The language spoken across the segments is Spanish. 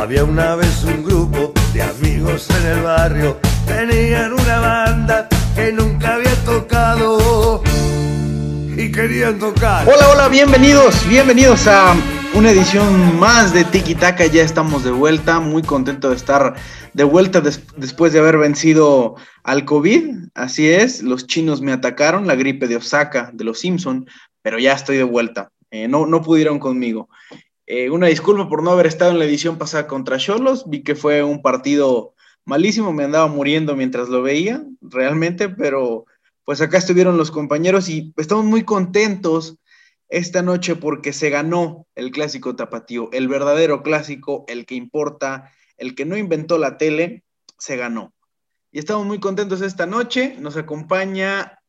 Había una vez un grupo de amigos en el barrio, tenían una banda que nunca había tocado y querían tocar. Hola, hola, bienvenidos, bienvenidos a una edición más de Tiki Taka. Ya estamos de vuelta, muy contento de estar de vuelta después de haber vencido al COVID. Así es, los chinos me atacaron, la gripe de Osaka, de los Simpson, pero ya estoy de vuelta. Eh, no, no pudieron conmigo. Eh, una disculpa por no haber estado en la edición pasada contra Cholos. Vi que fue un partido malísimo, me andaba muriendo mientras lo veía, realmente, pero pues acá estuvieron los compañeros y estamos muy contentos esta noche porque se ganó el clásico tapatío, el verdadero clásico, el que importa, el que no inventó la tele, se ganó. Y estamos muy contentos esta noche. Nos acompaña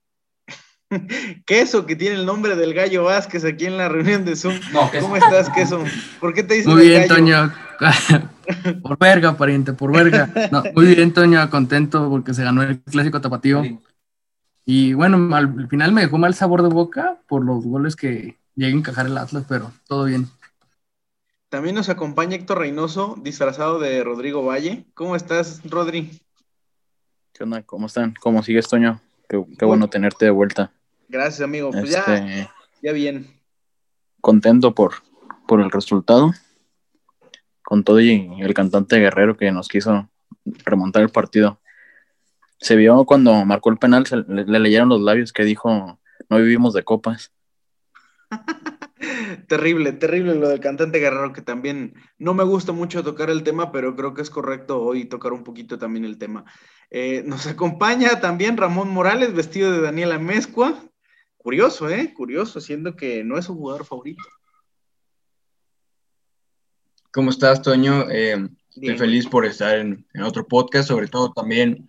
Queso, que tiene el nombre del gallo Vázquez aquí en la reunión de Zoom. ¿Cómo estás, Queso? ¿Por qué te dicen Muy bien, Toño. por verga, pariente, por verga. muy bien, Toño, contento porque se ganó el clásico tapatío. Y bueno, al final me dejó mal sabor de boca por los goles que llegué a encajar el Atlas, pero todo bien. También nos acompaña Héctor Reynoso, disfrazado de Rodrigo Valle. ¿Cómo estás, Rodri? ¿Qué onda? ¿Cómo están? ¿Cómo sigues, Toño? qué bueno tenerte de vuelta. Gracias, amigo. Pues ya, este, ya bien. Contento por, por el resultado. Con todo y el cantante guerrero que nos quiso remontar el partido. Se vio cuando marcó el penal, le, leyeron los labios que dijo, no vivimos de copas. terrible, terrible lo del cantante guerrero, que también no me gusta mucho tocar el tema, pero creo que es correcto hoy tocar un poquito también el tema. Eh, nos acompaña también Ramón Morales, vestido de Daniela Mezcua. Curioso, ¿eh? Curioso, siendo que no es su jugador favorito. ¿Cómo estás, Toño? Eh, estoy feliz por estar en, otro podcast, sobre todo también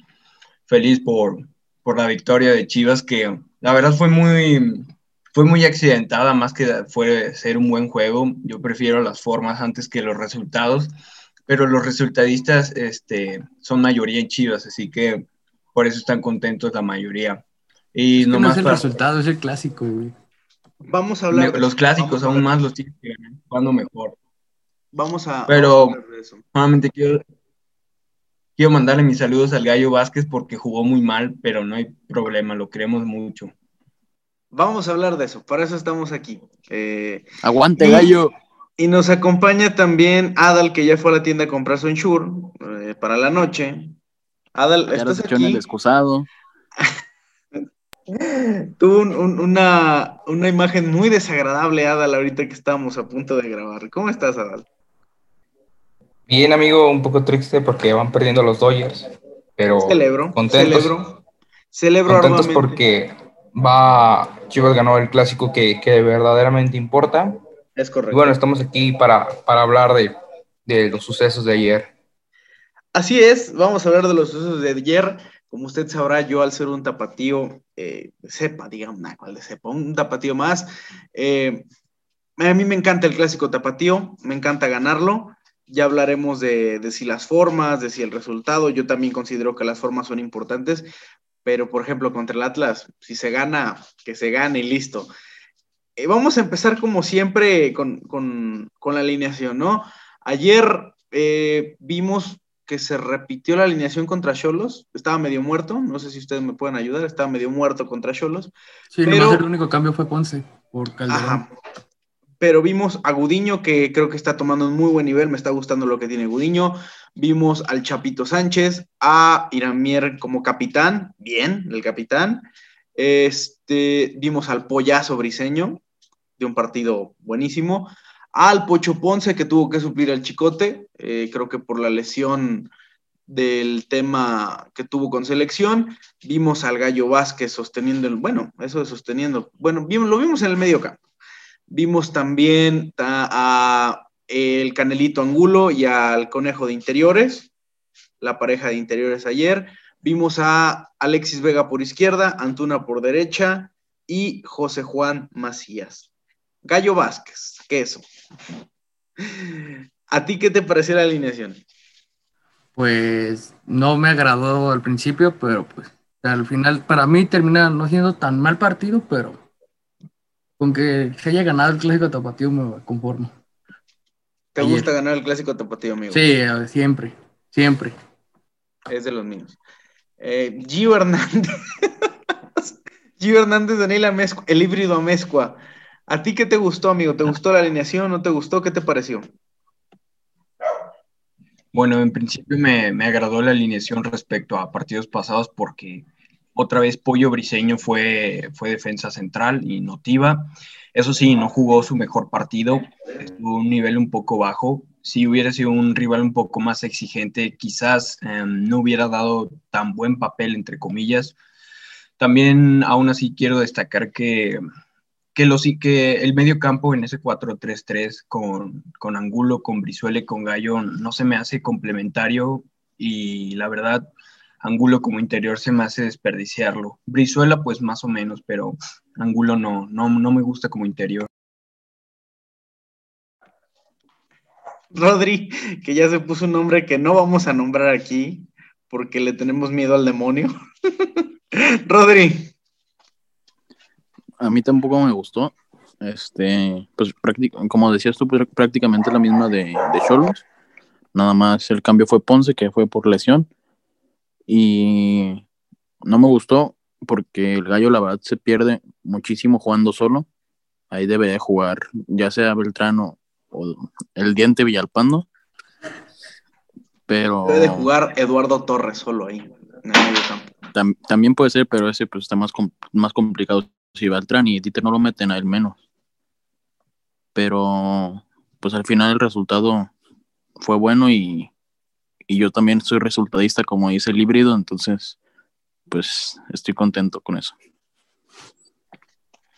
feliz por, por la victoria de Chivas, que la verdad fue muy, fue muy accidentada, más que fue ser un buen juego. Yo prefiero las formas antes que los resultados, pero los resultadistas este, son mayoría en Chivas, así que por eso están contentos la mayoría. Y no es el resultado, es el clásico, güey. Vamos a hablar. Los clásicos aún más los tienen que ganar, jugando mejor. Vamos a. Pero, nuevamente quiero, quiero mandarle mis saludos al Gallo Vázquez porque jugó muy mal, pero no hay problema, lo queremos mucho. Vamos a hablar de eso, para eso estamos aquí. Eh, Aguante, Gallo. Y nos acompaña también Adal, que ya fue a la tienda a comprar su ensure eh, para la noche. Adal, ¿estás aquí? en el excusado. Tuvo una, imagen muy desagradable, Adal, ahorita que estábamos a punto de grabar. ¿Cómo estás, Adal? Bien, amigo, un poco triste porque van perdiendo los Dodgers, pero celebro, contentos. Celebro, celebro contentos porque va, Chivas ganó el clásico que, verdaderamente importa. Es correcto. Y bueno, estamos aquí para, para hablar de, de los sucesos de ayer. Así es, vamos a hablar de los sucesos de ayer. Como usted sabrá, yo al ser un tapatío, eh, sepa, digamos, nada, cual de sepa, un tapatío más, eh, a mí me encanta el clásico tapatío, me encanta ganarlo. Ya hablaremos de, si las formas, de si el resultado. Yo también considero que las formas son importantes, pero por ejemplo, contra el Atlas, si se gana, que se gane y listo. Eh, vamos a empezar como siempre con, la alineación, ¿no? Ayer vimos que se repitió la alineación contra Cholos. Estaba medio muerto, no sé si ustedes me pueden ayudar, estaba medio muerto contra Cholos. Sí, pero... el único cambio fue Ponce por Calderón. Pero vimos a Gudiño, que creo que está tomando un muy buen nivel, me está gustando lo que tiene Gudiño. Vimos al Chapito Sánchez, a Iramier como capitán, bien, el capitán. Este, vimos al Pollazo Briseño, de un partido buenísimo al Pocho Ponce que tuvo que suplir al Chicote, eh, creo que por la lesión del tema que tuvo con selección, vimos al Gallo Vázquez sosteniendo el, bueno, eso de sosteniendo, bueno, lo vimos en el medio campo. Vimos también a, el Canelito Angulo y al Conejo de Interiores, la pareja de Interiores ayer. Vimos a Alexis Vega por izquierda, Antuna por derecha y José Juan Macías. Gallo Vázquez, queso. ¿A ti qué te pareció la alineación? Pues no me agradó al principio, pero pues al final para mí termina no siendo tan mal partido, pero con que se haya ganado el clásico tapatío me conformo. ¿Te Ayer. gusta ganar el clásico tapatío, amigo? Sí, siempre, siempre. Es de los míos. Eh, Gio Hernández. Gio Hernández, Daniel Amezcua, el híbrido Amezcua. ¿A ti qué te gustó, amigo? ¿Te gustó la alineación? ¿No te gustó? ¿Qué te pareció? Bueno, en principio me, me agradó la alineación respecto a partidos pasados porque otra vez Pollo Briseño fue, fue defensa central y notiva. Eso sí, no jugó su mejor partido, estuvo un nivel un poco bajo. Si hubiera sido un rival un poco más exigente, quizás eh, no hubiera dado tan buen papel, entre comillas. También, aún así, quiero destacar que, que, los, que el medio campo en ese 4-3-3 con, con Angulo, con Brizuela y con Gallo no se me hace complementario y la verdad, Angulo como interior se me hace desperdiciarlo. Brizuela pues más o menos, pero Angulo no, no, no me gusta como interior. Rodri, que ya se puso un nombre que no vamos a nombrar aquí porque le tenemos miedo al demonio. Rodri. A mí tampoco me gustó. Este, pues como decías tú, pues, prácticamente la misma de, de Cholos. Nada más el cambio fue Ponce, que fue por lesión. Y no me gustó porque el gallo, la verdad, se pierde muchísimo jugando solo. Ahí debe de jugar, ya sea Beltrano o el Diente Villalpando. Pero Debe de jugar Eduardo Torres solo ahí, en el medio campo. tam- también puede ser, pero ese pues está más, com- más complicado. Si Beltrán y Dieter no lo meten a él menos. Pero pues al final el resultado fue bueno y, y yo también soy resultadista como dice el híbrido, entonces pues estoy contento con eso.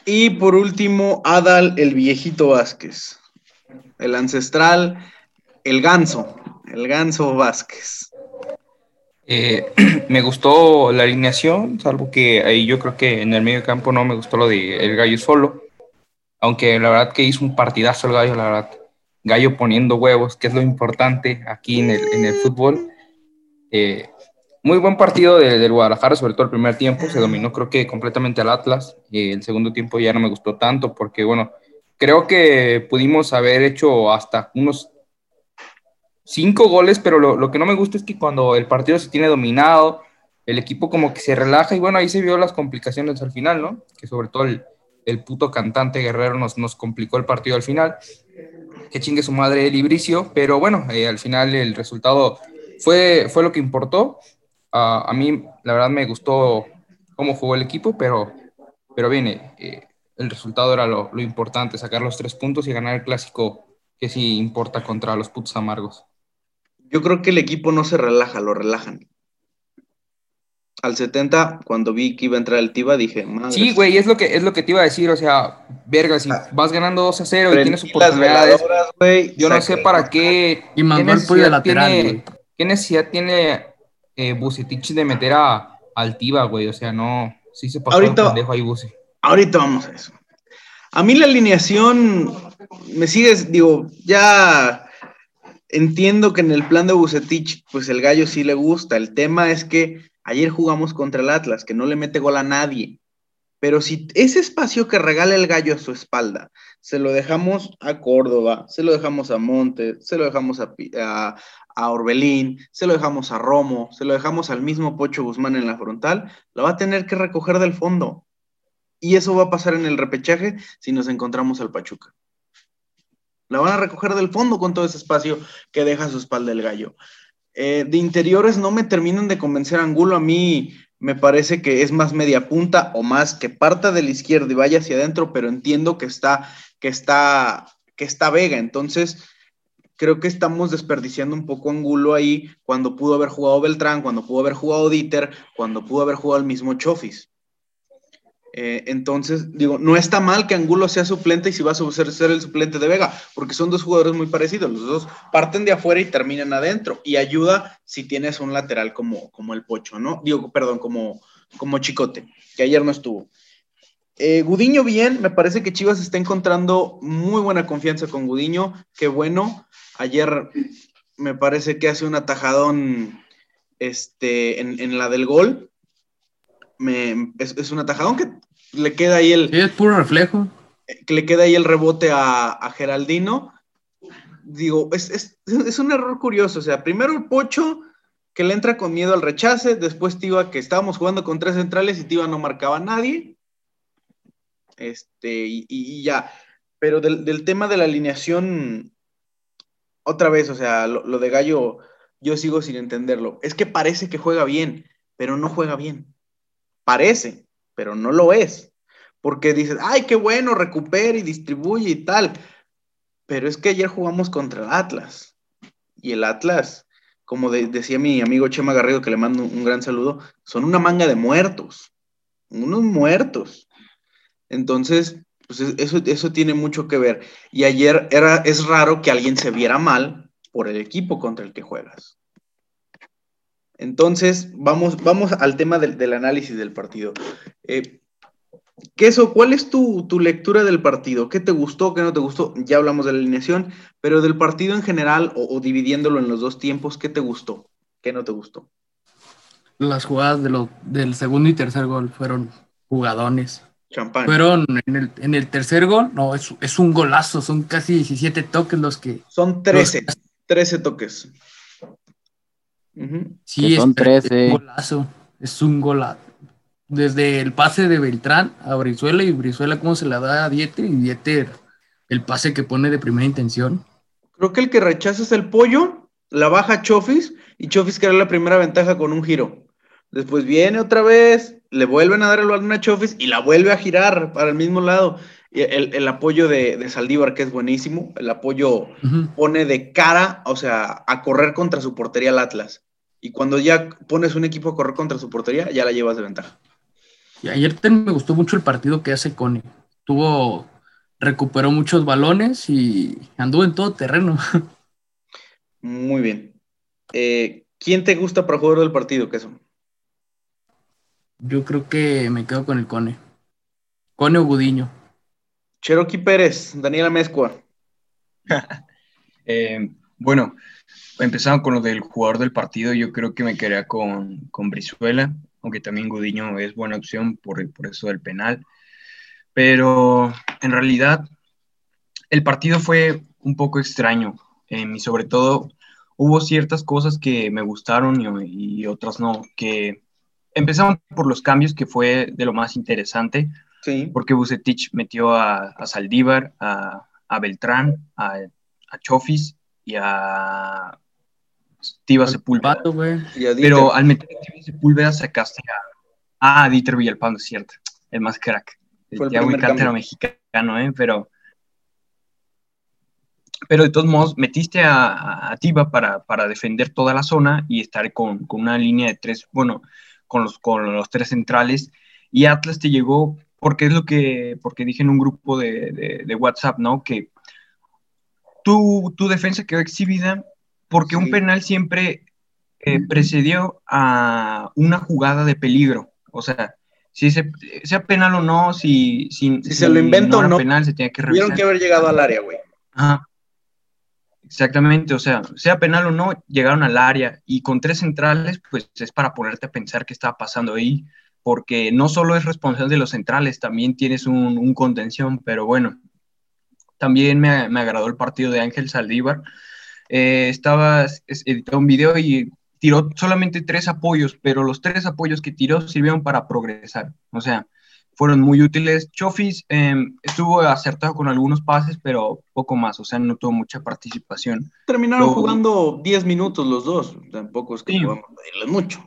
Y por último, Adal, el viejito Vázquez. El ancestral, el ganso, el ganso Vázquez. Eh, me gustó la alineación, salvo que ahí yo creo que en el medio campo no me gustó lo de el gallo solo. Aunque la verdad que hizo un partidazo el gallo, la verdad. Gallo poniendo huevos, que es lo importante aquí en el, en el fútbol. Eh, muy buen partido de- del Guadalajara, sobre todo el primer tiempo. Se dominó, creo que completamente al Atlas. Eh, el segundo tiempo ya no me gustó tanto, porque bueno, creo que pudimos haber hecho hasta unos cinco goles, pero lo, lo que no me gusta es que cuando el partido se tiene dominado, el equipo como que se relaja y bueno, ahí se vio las complicaciones al final, ¿no? Que sobre todo el, el puto cantante guerrero nos, nos complicó el partido al final. Que chingue su madre el Ibricio, pero bueno, eh, al final el resultado fue, fue lo que importó. Ah, a mí, la verdad, me gustó cómo jugó el equipo, pero, pero bien, eh, el resultado era lo, lo importante, sacar los tres puntos y ganar el clásico que sí importa contra los putos amargos. Yo creo que el equipo no se relaja, lo relajan. Al 70, cuando vi que iba a entrar el Tiba, dije, madre. Sí, güey, es lo que es lo que te iba a decir, o sea, verga, si vas ganando 2 a 0 y tienes oportunidades, güey, yo no sé para qué Y mandó qué al pollo lateral, tiene, qué necesidad tiene eh, Bucetich de meter a Altiva, güey, o sea, no, sí se pasó Ahorita- el pendejo ahí Buce. Ahorita vamos a eso. A mí la alineación me sigues, digo, ya entiendo que en el plan de Bucetich, pues el gallo sí le gusta. El tema es que ayer jugamos contra el Atlas, que no le mete gol a nadie. Pero si ese espacio que regala el gallo a su espalda, se lo dejamos a Córdoba, se lo dejamos a Montes, se lo dejamos a, a Orbelín, se lo dejamos a Romo, se lo dejamos al mismo Pocho Guzmán en la frontal, lo va a tener que recoger del fondo. Y eso va a pasar en el repechaje si nos encontramos al Pachuca. La van a recoger del fondo con todo ese espacio que deja a su espalda el gallo. Eh, de interiores no me terminan de convencer Angulo. A mí me parece que es más media punta o más que parta de la izquierda y vaya hacia adentro, pero entiendo que está, que está, que está Vega. Entonces, creo que estamos desperdiciando un poco Angulo ahí cuando pudo haber jugado Beltrán, cuando pudo haber jugado Dieter, cuando pudo haber jugado el mismo Chofis. Eh, entonces, digo, no está mal que Angulo sea suplente y si va a ser, el suplente de Vega, porque son dos jugadores muy parecidos. Los dos parten de afuera y terminan adentro. Y ayuda si tienes un lateral como, como el Pocho, ¿no? Digo, perdón, como, como Chicote, que ayer no estuvo. Eh, Gudiño bien, me parece que Chivas está encontrando muy buena confianza con Gudiño, qué bueno. Ayer me parece que hace un atajadón este, en la del gol. Me, es, es, un atajadón que le queda ahí el. Sí, es puro reflejo. Que le queda ahí el rebote a, a Geraldino. digo, es, es, es, un error curioso. O sea, primero el Pocho que le entra con miedo al rechace, después Tiva que estábamos jugando con tres centrales y Tiva no marcaba a nadie. Este, y, y ya. Pero del, del, tema de la alineación, otra vez, o sea, lo, lo de Gallo, yo sigo sin entenderlo. Es que parece que juega bien, pero no juega bien. Parece, pero no lo es. Porque dices, ay, qué bueno, recupera y distribuye y tal pero es que ayer jugamos contra el Atlas. Y el Atlas, como decía mi amigo Chema Garrido, que le mando un, gran saludo, son una manga de muertos. Unos muertos. Entonces, pues eso, eso tiene mucho que ver. Y ayer era, es raro que alguien se viera mal por el equipo contra el que juegas. Entonces, vamos, vamos al tema del, del análisis del partido. Eh, Queso, ¿cuál es tu, lectura del partido? ¿Qué te gustó, qué no te gustó? Ya hablamos de la alineación, pero del partido en general o, dividiéndolo en los dos tiempos, ¿qué te gustó? ¿Qué no te gustó? Las jugadas de del segundo y tercer gol fueron jugadones. Champán. Fueron en el, tercer gol, no, es, un golazo, son casi 17 toques los que... Son 13, 13 toques. Sí, son 13. Es un golazo, es un golazo desde el pase de Beltrán a Brizuela y Brizuela cómo se la da a Dieter y Dieter el pase que pone de primera intención. Creo que el que rechaza es el pollo, la baja Chofis y Chofis era la primera ventaja con un giro. Después viene otra vez, le vuelven a dar el balón a Chofis y la vuelve a girar para el mismo lado. Y el, apoyo de, Saldívar, que es buenísimo, el apoyo pone de cara, o sea, a correr contra su portería al Atlas. Y cuando ya pones un equipo a correr contra su portería, ya la llevas de ventaja. Y ayer me gustó mucho el partido que hace Cone. Tuvo, recuperó muchos balones y anduvo en todo terreno. Muy bien. Eh, ¿Quién te gusta para jugar del partido, Queso? Yo creo que me quedo con el Cone. Cone o Gudiño. Cherokee Pérez, Daniela Mezcua. Eh, bueno, empezando con lo del jugador del partido, yo creo que me quedaría con, con Brizuela aunque también Gudiño es buena opción por, por eso del penal. Pero en realidad el partido fue un poco extraño y sobre todo hubo ciertas cosas que me gustaron y, otras no, que empezamos por los cambios que fue de lo más interesante, sí. porque Bucetich metió a, Saldívar, a, Beltrán, a, a Chofis y a Tiva Sepúlveda. Pero al meter a Tiva Sepúlveda sacaste a. Ah, Dieter Villalpando, es cierto. El más crack. El Thiago Cantero mexicano, ¿eh? Pero. Pero de todos modos, metiste a, a Tiva para, para, defender toda la zona y estar con, con, una línea de tres, bueno, con los, con los tres centrales. Y Atlas te llegó, porque es lo que, porque dije en un grupo de, de, de WhatsApp, ¿no? Que tu, tu defensa quedó exhibida porque un penal siempre eh, precedió a una jugada de peligro. O sea, si sea penal o no, si, si, se lo inventó o no, penal, se tiene que revisar. Tuvieron que haber llegado al área, güey. Ajá. Exactamente, o sea, sea penal o no, llegaron al área y con tres centrales, pues es para ponerte a pensar qué estaba pasando ahí, porque no solo es responsable de los centrales, también tienes un, contención, pero bueno, también me, me, agradó el partido de Ángel Saldívar, eh, estaba editando un video y tiró solamente tres apoyos, pero los tres apoyos que tiró sirvieron para progresar. O sea, fueron muy útiles. Chofis em, estuvo acertado con algunos pases, pero poco más, o sea, no tuvo mucha participación. Terminaron jugando 10 minutos los dos, tampoco es que sí. mucho.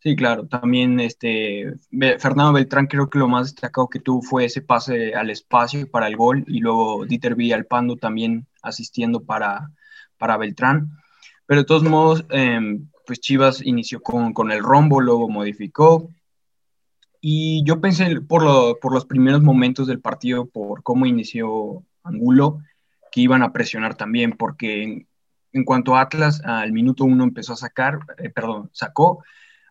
Sí, claro, también este Fernando Beltrán creo que lo más destacado que tuvo fue ese pase al espacio para el gol y luego Dieter Villalpando también asistiendo para, para Beltrán. Pero de todos modos, em, pues Chivas inició con, el rombo, luego modificó. Y yo pensé por, por los primeros momentos del partido, por cómo inició Angulo, que iban a presionar también, porque en, cuanto a Atlas, al minuto uno empezó a sacar, eh, perdón, sacó,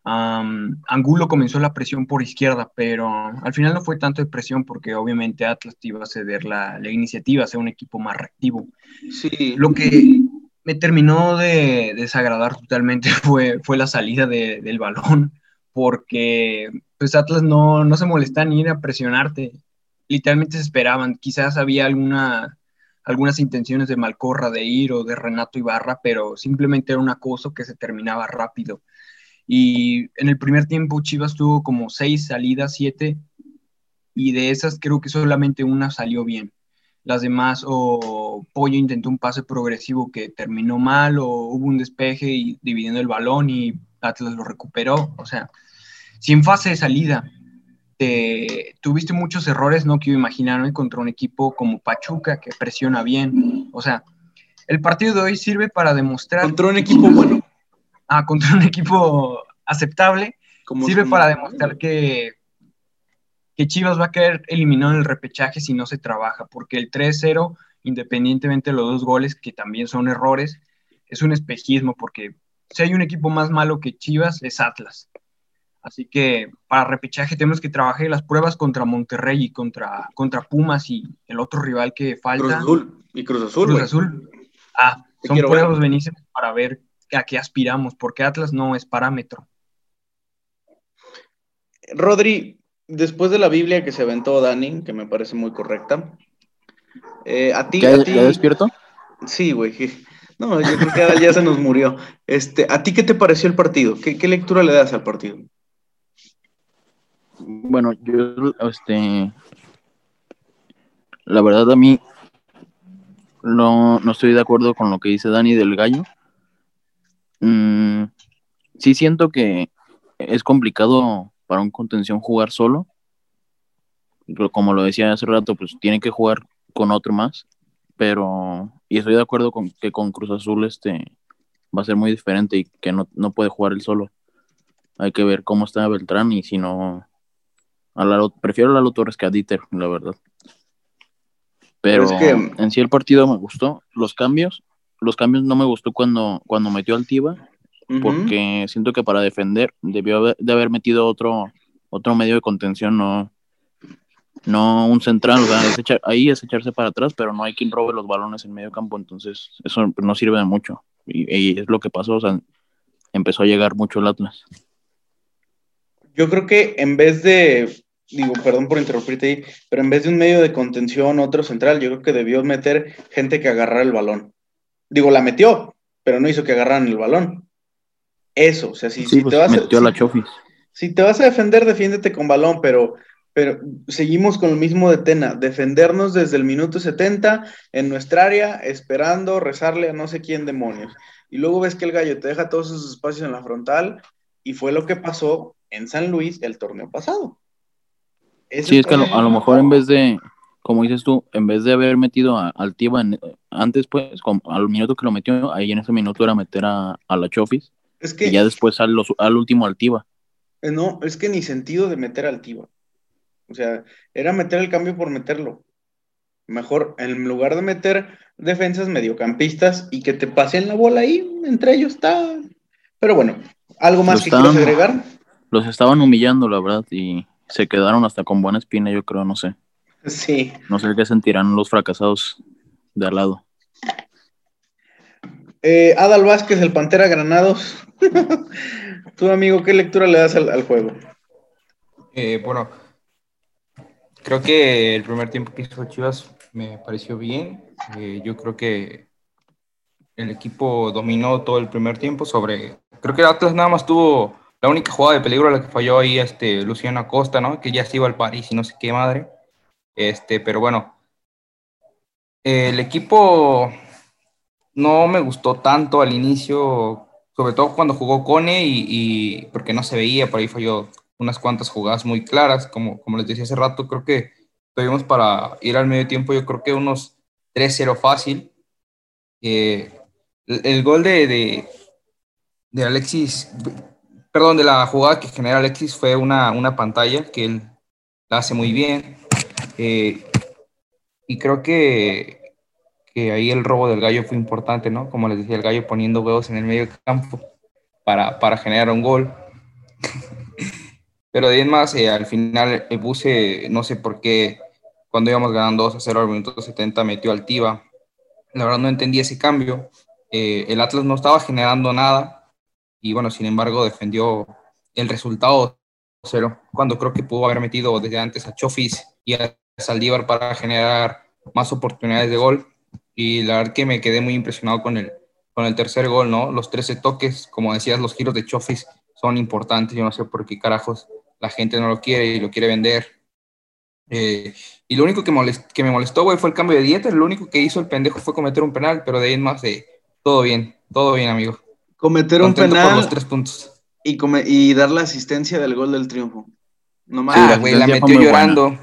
Angulo comenzó la presión por izquierda, pero al final no fue tanto de presión porque obviamente Atlas iba a ceder la, la iniciativa, a ser un equipo más reactivo. Sí. Lo que me terminó de desagradar totalmente fue, fue la salida del balón, porque pues Atlas no, no se molesta ni ir a presionarte, literalmente se esperaban, quizás había alguna, algunas intenciones de Malcorra de ir o de Renato Ibarra, pero simplemente era un acoso que se terminaba rápido. Y en el primer tiempo Chivas tuvo como seis salidas, siete, y de esas creo que solamente una salió bien. Las demás, o Pollo intentó un pase progresivo que terminó mal, o hubo un despeje y dividiendo el balón y Atlas lo recuperó. O sea, si en fase de salida te, tuviste muchos errores, no quiero imaginarme contra un equipo como Pachuca que presiona bien. O sea, el partido de hoy sirve para demostrar. Contra un equipo bueno. Ah, contra un equipo aceptable. sirve para demostrar que, que Chivas va a quedar eliminado en el repechaje si no se trabaja, porque el 3-0, independientemente de los dos goles, que también son errores, es un espejismo, porque si hay un equipo más malo que Chivas, es Atlas. Así que para repechaje tenemos que trabajar las pruebas contra Monterrey y contra, contra Pumas y el otro rival que falta. Cruz Azul. Y Cruz Azul. Cruz Azul. Ah, son pruebas benísimas para ver a qué aspiramos, porque Atlas no es parámetro. Rodri, después de la Biblia que se aventó Dani, que me parece muy correcta, eh, a ti, ¿Ya, a ti... despierto? Sí, güey. No, yo creo que ya se nos murió. Este, ¿A ti qué te pareció el partido? ¿Qué, ¿Qué, lectura le das al partido? Bueno, yo, este, la verdad a mí no, no estoy de acuerdo con lo que dice Dani del gallo. Mm, sí siento que es complicado para un contención jugar solo. Pero como lo decía hace rato, pues tiene que jugar con otro más. Pero, y estoy de acuerdo con que con Cruz Azul este va a ser muy diferente y que no, no puede jugar él solo. Hay que ver cómo está Beltrán y si no, a Lalo, prefiero a Lalo Torres que a Dieter, la verdad. Pero, es que... en sí el partido me gustó. Los cambios, los cambios no me gustó cuando, cuando metió al Tiva, porque siento que para defender debió de haber metido otro, otro medio de contención, no, no un central, ahí es echarse para atrás, pero no hay quien robe los balones en medio campo, entonces eso no sirve de mucho. Y, y, es lo que pasó, o sea, empezó a llegar mucho el Atlas. Yo creo que en vez de digo, perdón por interrumpirte ahí, pero en vez de un medio de contención, otro central, yo creo que debió meter gente que agarrara el balón. Digo, la metió, pero no hizo que agarraran el balón. Eso, o sea, si, sí, pues te vas metió a, la. Si, si te vas a defender, defiéndete con balón, pero, pero seguimos con lo mismo de Tena, defendernos desde el minuto 70 en nuestra área, esperando, rezarle a no sé quién demonios. Y luego ves que el gallo te deja todos esos espacios en la frontal, y fue lo que pasó en San Luis el torneo pasado. Ese sí, es que a lo, a lo, mejor en vez de, como dices tú, en vez de haber metido a, al Tiva antes, pues, como, al minuto que lo metió, ahí en ese minuto era meter a, a la Chofis. Es que, y ya después al, al último al Tiva. Eh, no, es que ni sentido de meter al Tiva. O sea, era meter el cambio por meterlo. Mejor, en lugar de meter defensas mediocampistas y que te pasen la bola ahí, entre ellos está. Pero bueno, ¿algo más que estaban, quieras agregar? Los estaban humillando, la verdad, y se quedaron hasta con buena espina, yo creo, no sé. Sí. No sé qué sentirán los fracasados de al lado. Eh, Adal Vázquez, el Pantera Granados. Tú, amigo, ¿qué lectura le das al, al juego? Eh, bueno, creo que el primer tiempo que hizo Chivas me pareció bien. Eh, yo creo que el equipo dominó todo el primer tiempo sobre... Creo que Atlas nada más tuvo la única jugada de peligro la que falló ahí este Luciano Acosta, ¿no? Que ya se iba al París y no sé qué madre. Este, pero bueno. El equipo no me gustó tanto al inicio, sobre todo cuando jugó Cone y, y porque no se veía, por ahí falló unas cuantas jugadas muy claras, como, como les decía hace rato, creo que tuvimos para ir al medio tiempo, yo creo que unos 3-0 fácil. Eh, el, gol de, de, de Alexis perdón, de la jugada que genera Alexis fue una, una pantalla que él la hace muy bien. Eh, y creo que, que ahí el robo del gallo fue importante, ¿no? Como les decía, el gallo poniendo huevos en el medio campo para, para generar un gol. Pero de más, eh, al final el Buse, no sé por qué, cuando íbamos ganando 2 a 0 al minuto 70, metió Altiva. La verdad no entendí ese cambio. Eh, el Atlas no estaba generando nada y bueno, sin embargo defendió el resultado cero, cuando creo que pudo haber metido desde antes a Chofis y a Saldívar para generar más oportunidades de gol. Y la verdad que me quedé muy impresionado con el, con el tercer gol, ¿no? Los 13 toques, como decías, los giros de Chofis son importantes. Yo no sé por qué carajos la gente no lo quiere y lo quiere vender. Eh, y lo único que, que me molestó, güey, fue el cambio de dieta. Lo único que hizo el pendejo fue cometer un penal, pero de ahí en más de todo bien, todo bien, amigo. Cometer un penal. los tres puntos. Y, y dar la asistencia del gol del triunfo. No más. Ah, güey, la metió llorando.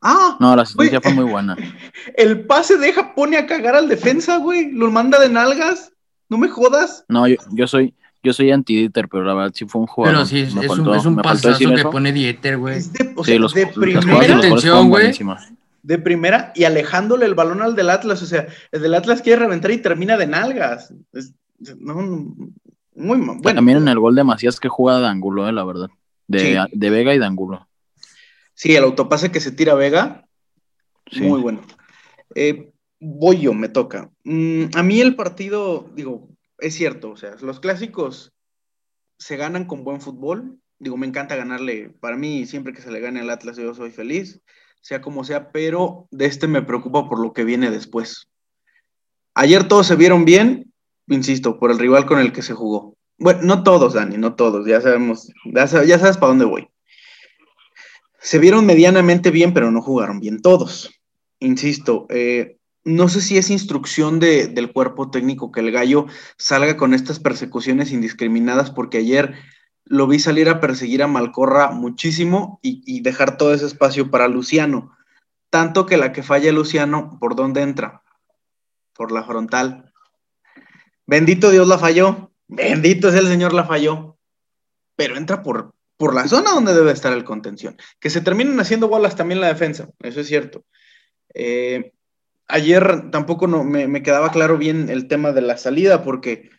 Ah, no, la asistencia fue muy buena. El pase deja, pone a cagar al defensa, güey. Lo manda de nalgas. No me jodas. No, yo, yo soy, yo soy anti-Dieter, pero la verdad sí fue un jugador. Pero sí, es, un, es un pasazo que pone Dieter, güey. o sea, de primera atención, güey. De primera y alejándole el balón al del Atlas. O sea, el del Atlas quiere reventar y termina de nalgas. no, muy bueno. También en el gol de Macías que juega de ángulo, eh, la verdad. De, de Vega y de ángulo. Sí, el autopase que se tira Vega, muy bueno. Eh, voy yo, me toca. Mm, a mí el partido, digo, es cierto, o sea, los clásicos se ganan con buen fútbol. Digo, me encanta ganarle. Para mí, siempre que se le gane al Atlas, yo soy feliz, sea como sea, pero de este me preocupa por lo que viene después. Ayer todos se vieron bien, insisto, por el rival con el que se jugó. Bueno, no todos, Dani, no todos, ya sabemos, ya sabes para dónde voy se vieron medianamente bien, pero no jugaron bien todos. Insisto, eh, no sé si es instrucción del cuerpo técnico que el gallo salga con estas persecuciones indiscriminadas, porque ayer lo vi salir a perseguir a Malcorra muchísimo y, dejar todo ese espacio para Luciano. Tanto que la que falla Luciano, ¿por dónde entra? Por la frontal. Bendito Dios la falló. Bendito es el Señor la falló. Pero entra por, por la zona donde debe estar el contención. Que se terminen haciendo bolas también la defensa, eso es cierto. Eh, ayer tampoco no, me, quedaba claro bien el tema de la salida, porque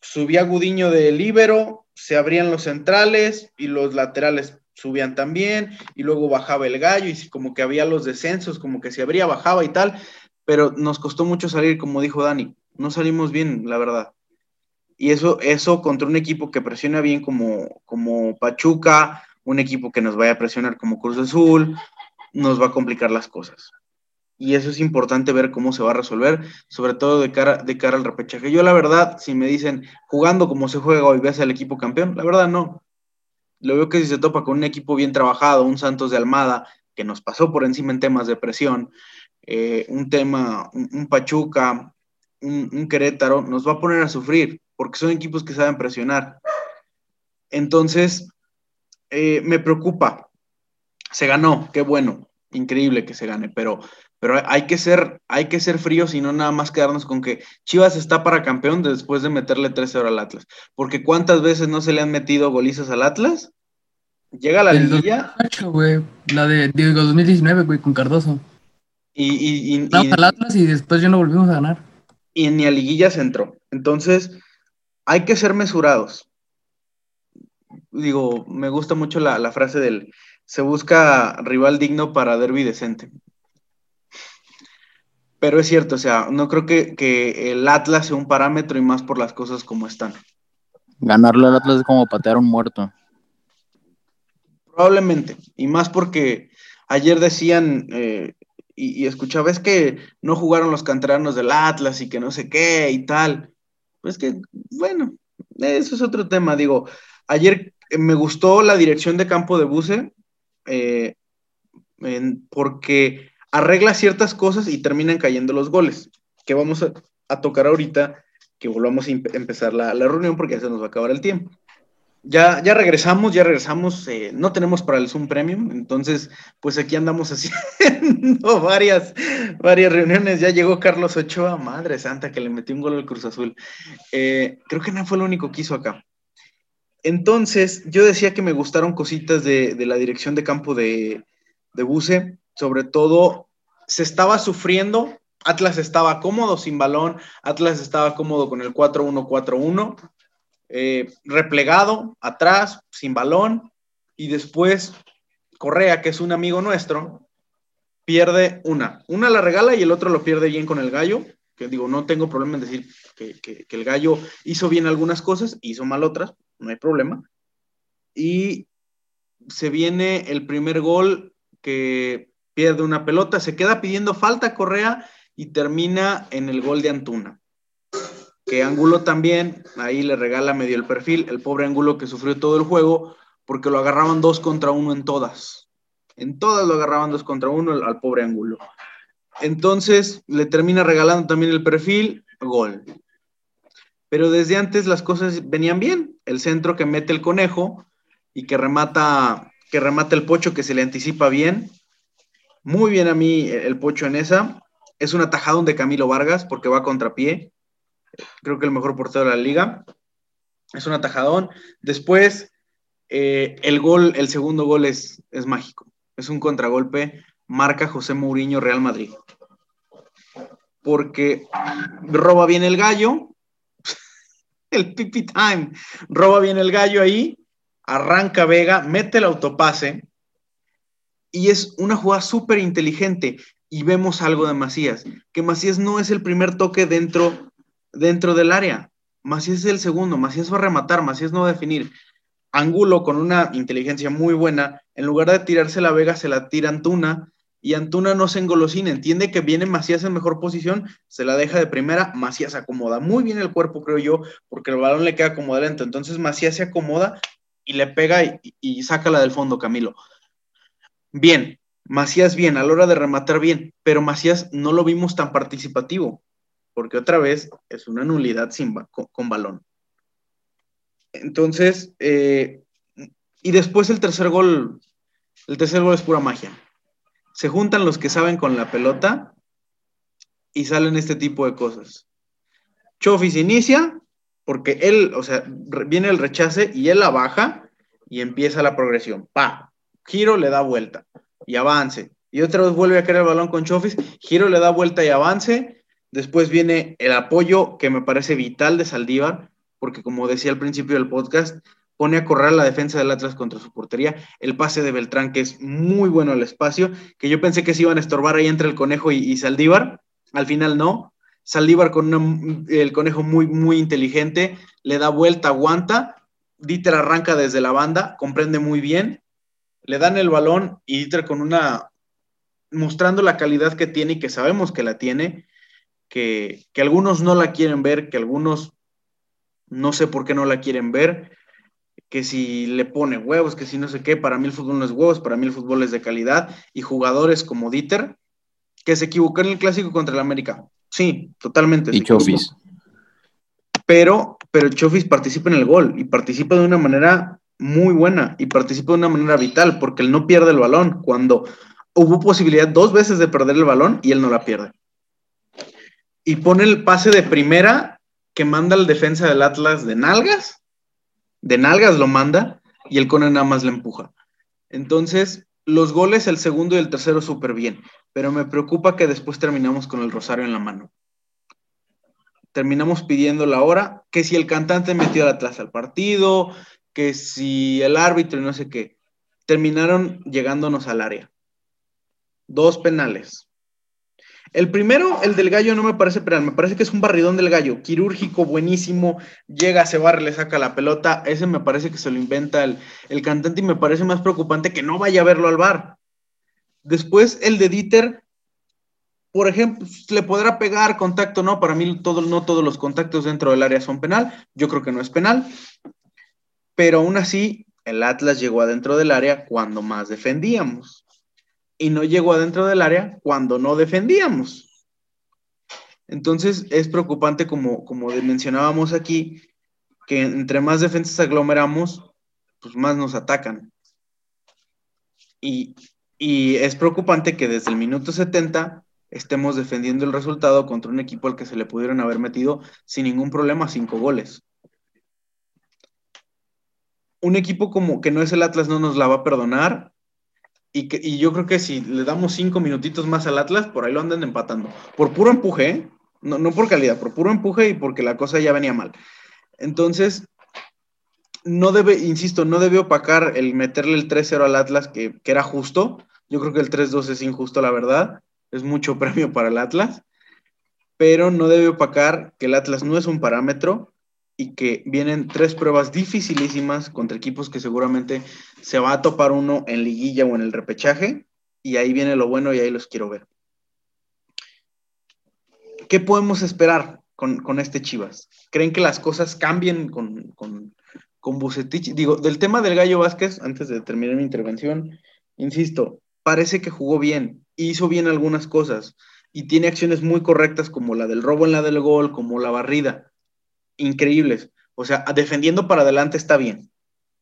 subía Gudiño de libero, se abrían los centrales y los laterales subían también, y luego bajaba el gallo, y como que había los descensos, como que se abría, bajaba y tal, pero nos costó mucho salir, como dijo Dani, no salimos bien, la verdad. Y eso, eso contra un equipo que presiona bien como, como Pachuca, un equipo que nos vaya a presionar como Cruz Azul, nos va a complicar las cosas. Y eso es importante ver cómo se va a resolver, sobre todo de cara, de cara al repechaje. Yo la verdad, si me dicen, jugando como se juega hoy, ves al equipo campeón, la verdad no. Lo veo que si se topa con un equipo bien trabajado, un Santos de Almada, que nos pasó por encima en temas de presión, eh, un tema, un, Pachuca, un, un, Querétaro, nos va a poner a sufrir porque son equipos que saben presionar. Entonces, eh, me preocupa. Se ganó, qué bueno, increíble que se gane, pero, pero hay que ser, hay que ser fríos y no nada más quedarnos con que Chivas está para campeón después de meterle 13 horas al Atlas. Porque cuántas veces no se le han metido golizas al Atlas? Llega la liguilla. La de digo, 2019, güey, con Cardoso. Y, y, al Atlas y después ya no volvimos a ganar. Y ni a liguilla se entró. Entonces, hay que ser mesurados. Digo, me gusta mucho la, frase del se busca rival digno para derby decente. Pero es cierto, o sea, no creo que, el Atlas sea un parámetro y más por las cosas como están. Ganarlo al Atlas es como patear un muerto. Probablemente, y más porque ayer decían, eh, y, y, escuchaba, es que no jugaron los canteranos del Atlas y que no sé qué y tal. Pues que, bueno, eso es otro tema. Digo, ayer me gustó la dirección de campo de Buse eh, porque arregla ciertas cosas y terminan cayendo los goles, que vamos a, tocar ahorita, que volvamos a empezar la, la, reunión porque ya se nos va a acabar el tiempo. Ya, ya regresamos, ya regresamos, eh, no tenemos para el Zoom Premium, entonces pues aquí andamos haciendo varias, varias reuniones, ya llegó Carlos Ochoa, madre santa, que le metió un gol al Cruz Azul. Eh, creo que no fue lo único que hizo acá. Entonces, yo decía que me gustaron cositas de, la dirección de campo de, de Buse, sobre todo se estaba sufriendo, Atlas estaba cómodo sin balón, Atlas estaba cómodo con el 4-1-4-1 eh, replegado, atrás, sin balón, y después Correa, que es un amigo nuestro, pierde una. Una la regala y el otro lo pierde bien con el gallo, que digo, no tengo problema en decir que, el gallo hizo bien algunas cosas, hizo mal otras, no hay problema. Y se viene el primer gol que pierde una pelota, se queda pidiendo falta Correa y termina en el gol de Antuna. Que Angulo también, ahí le regala medio el perfil, el pobre Angulo que sufrió todo el juego, porque lo agarraban dos contra uno en todas. En todas lo agarraban dos contra uno al, pobre Angulo. Entonces le termina regalando también el perfil, gol. Pero desde antes las cosas venían bien. El centro que mete el conejo y que remata, que remata el pocho que se le anticipa bien. Muy bien a mí el pocho en esa. Es un atajadón de Camilo Vargas porque va a contrapié. Creo que el mejor portero de la liga. Es un atajadón. Después, eh, el gol, el segundo gol es, es mágico. Es un contragolpe. Marca José Mourinho Real Madrid. Porque roba bien el gallo. el pipi time. Roba bien el gallo ahí. Arranca Vega, mete el autopase. Y es una jugada súper inteligente y vemos algo de Macías, que Macías no es el primer toque dentro, dentro del área, Macías es el segundo, Macías va a rematar, Macías no va a definir. Angulo con una inteligencia muy buena, en lugar de tirarse la Vega, se la tira Antuna, y Antuna no se engolosina, entiende que viene Macías en mejor posición, se la deja de primera, Macías acomoda muy bien el cuerpo, creo yo, porque el balón le queda como lento, entonces Macías se acomoda y le pega y, y saca la del fondo, Camilo. Bien, Macías bien, a la hora de rematar bien, pero Macías no lo vimos tan participativo, porque otra vez es una nulidad sin, con, balón. Entonces, eh, y después el tercer gol, el tercer gol es pura magia. Se juntan los que saben con la pelota y salen este tipo de cosas. Chofis inicia porque él, o sea, viene el rechace y él la baja y empieza la progresión. Pa, giro, le da vuelta y avance. Y otra vez vuelve a caer el balón con Chofis, giro, le da vuelta y avance. Después viene el apoyo que me parece vital de Saldívar, porque como decía al principio del podcast, pone a correr la defensa del Atlas contra su portería. El pase de Beltrán, que es muy bueno al espacio, que yo pensé que se iban a estorbar ahí entre el conejo y, y Saldívar. Al final no. Saldívar con el conejo muy, muy inteligente, le da vuelta, aguanta. Dieter arranca desde la banda, comprende muy bien le dan el balón y Dieter con una, mostrando la calidad que tiene y que sabemos que la tiene, que, que, algunos no la quieren ver, que algunos no sé por qué no la quieren ver, que si le pone huevos, que si no sé qué, para mí el fútbol no es huevos, para mí el fútbol es de calidad, y jugadores como Dieter, que se equivocó en el clásico contra el América. Sí, totalmente. Y Chofis. Pero, pero Chofis participa en el gol y participa de una manera muy buena y participa de una manera vital porque él no pierde el balón cuando hubo posibilidad dos veces de perder el balón y él no la pierde. Y pone el pase de primera que manda el defensa del Atlas de nalgas, de nalgas lo manda y el Cone nada más le empuja. Entonces, los goles, el segundo y el tercero súper bien, pero me preocupa que después terminamos con el rosario en la mano. Terminamos pidiendo la hora, que si el cantante metió al Atlas al partido, que si el árbitro y no sé qué, terminaron llegándonos al área. Dos penales. El primero, el del gallo, no me parece penal, me parece que es un barridón del gallo, quirúrgico, buenísimo, llega, se barre, le saca la pelota, ese me parece que se lo inventa el, el cantante y me parece más preocupante que no vaya a verlo al bar. Después, el de Dieter, por ejemplo, le podrá pegar contacto, no, para mí no todos los contactos dentro del área son penal, yo creo que no es penal, pero aún así el Atlas llegó adentro del área cuando más defendíamos y no llegó adentro del área cuando no defendíamos. Entonces es preocupante como, como mencionábamos aquí, que entre más defensas aglomeramos, pues más nos atacan. Y, y es preocupante que desde el minuto 70 estemos defendiendo el resultado contra un equipo al que se le pudieron haber metido sin ningún problema cinco goles un equipo como que no es el Atlas no nos la va a perdonar. Y, que, y yo creo que si le damos cinco minutitos más al Atlas, por ahí lo andan empatando. Por puro empuje, ¿eh? no, no por calidad, por puro empuje y porque la cosa ya venía mal. Entonces, no debe, insisto, no debe opacar el meterle el 3-0 al Atlas, que, que, era justo. Yo creo que el 3-2 es injusto, la verdad. Es mucho premio para el Atlas. Pero no debe opacar que el Atlas no es un parámetro y que vienen tres pruebas dificilísimas contra equipos que seguramente se va a topar uno en liguilla o en el repechaje, y ahí viene lo bueno y ahí los quiero ver. ¿qué podemos esperar con, este Chivas? ¿Creen que las cosas cambien con, con, con Bucetich? Digo, del tema del Gallo Vázquez, antes de terminar mi intervención, insisto, parece que jugó bien, hizo bien algunas cosas y tiene acciones muy correctas como la del robo en la del gol, como la barrida. Increíbles. O sea, defendiendo para adelante está bien.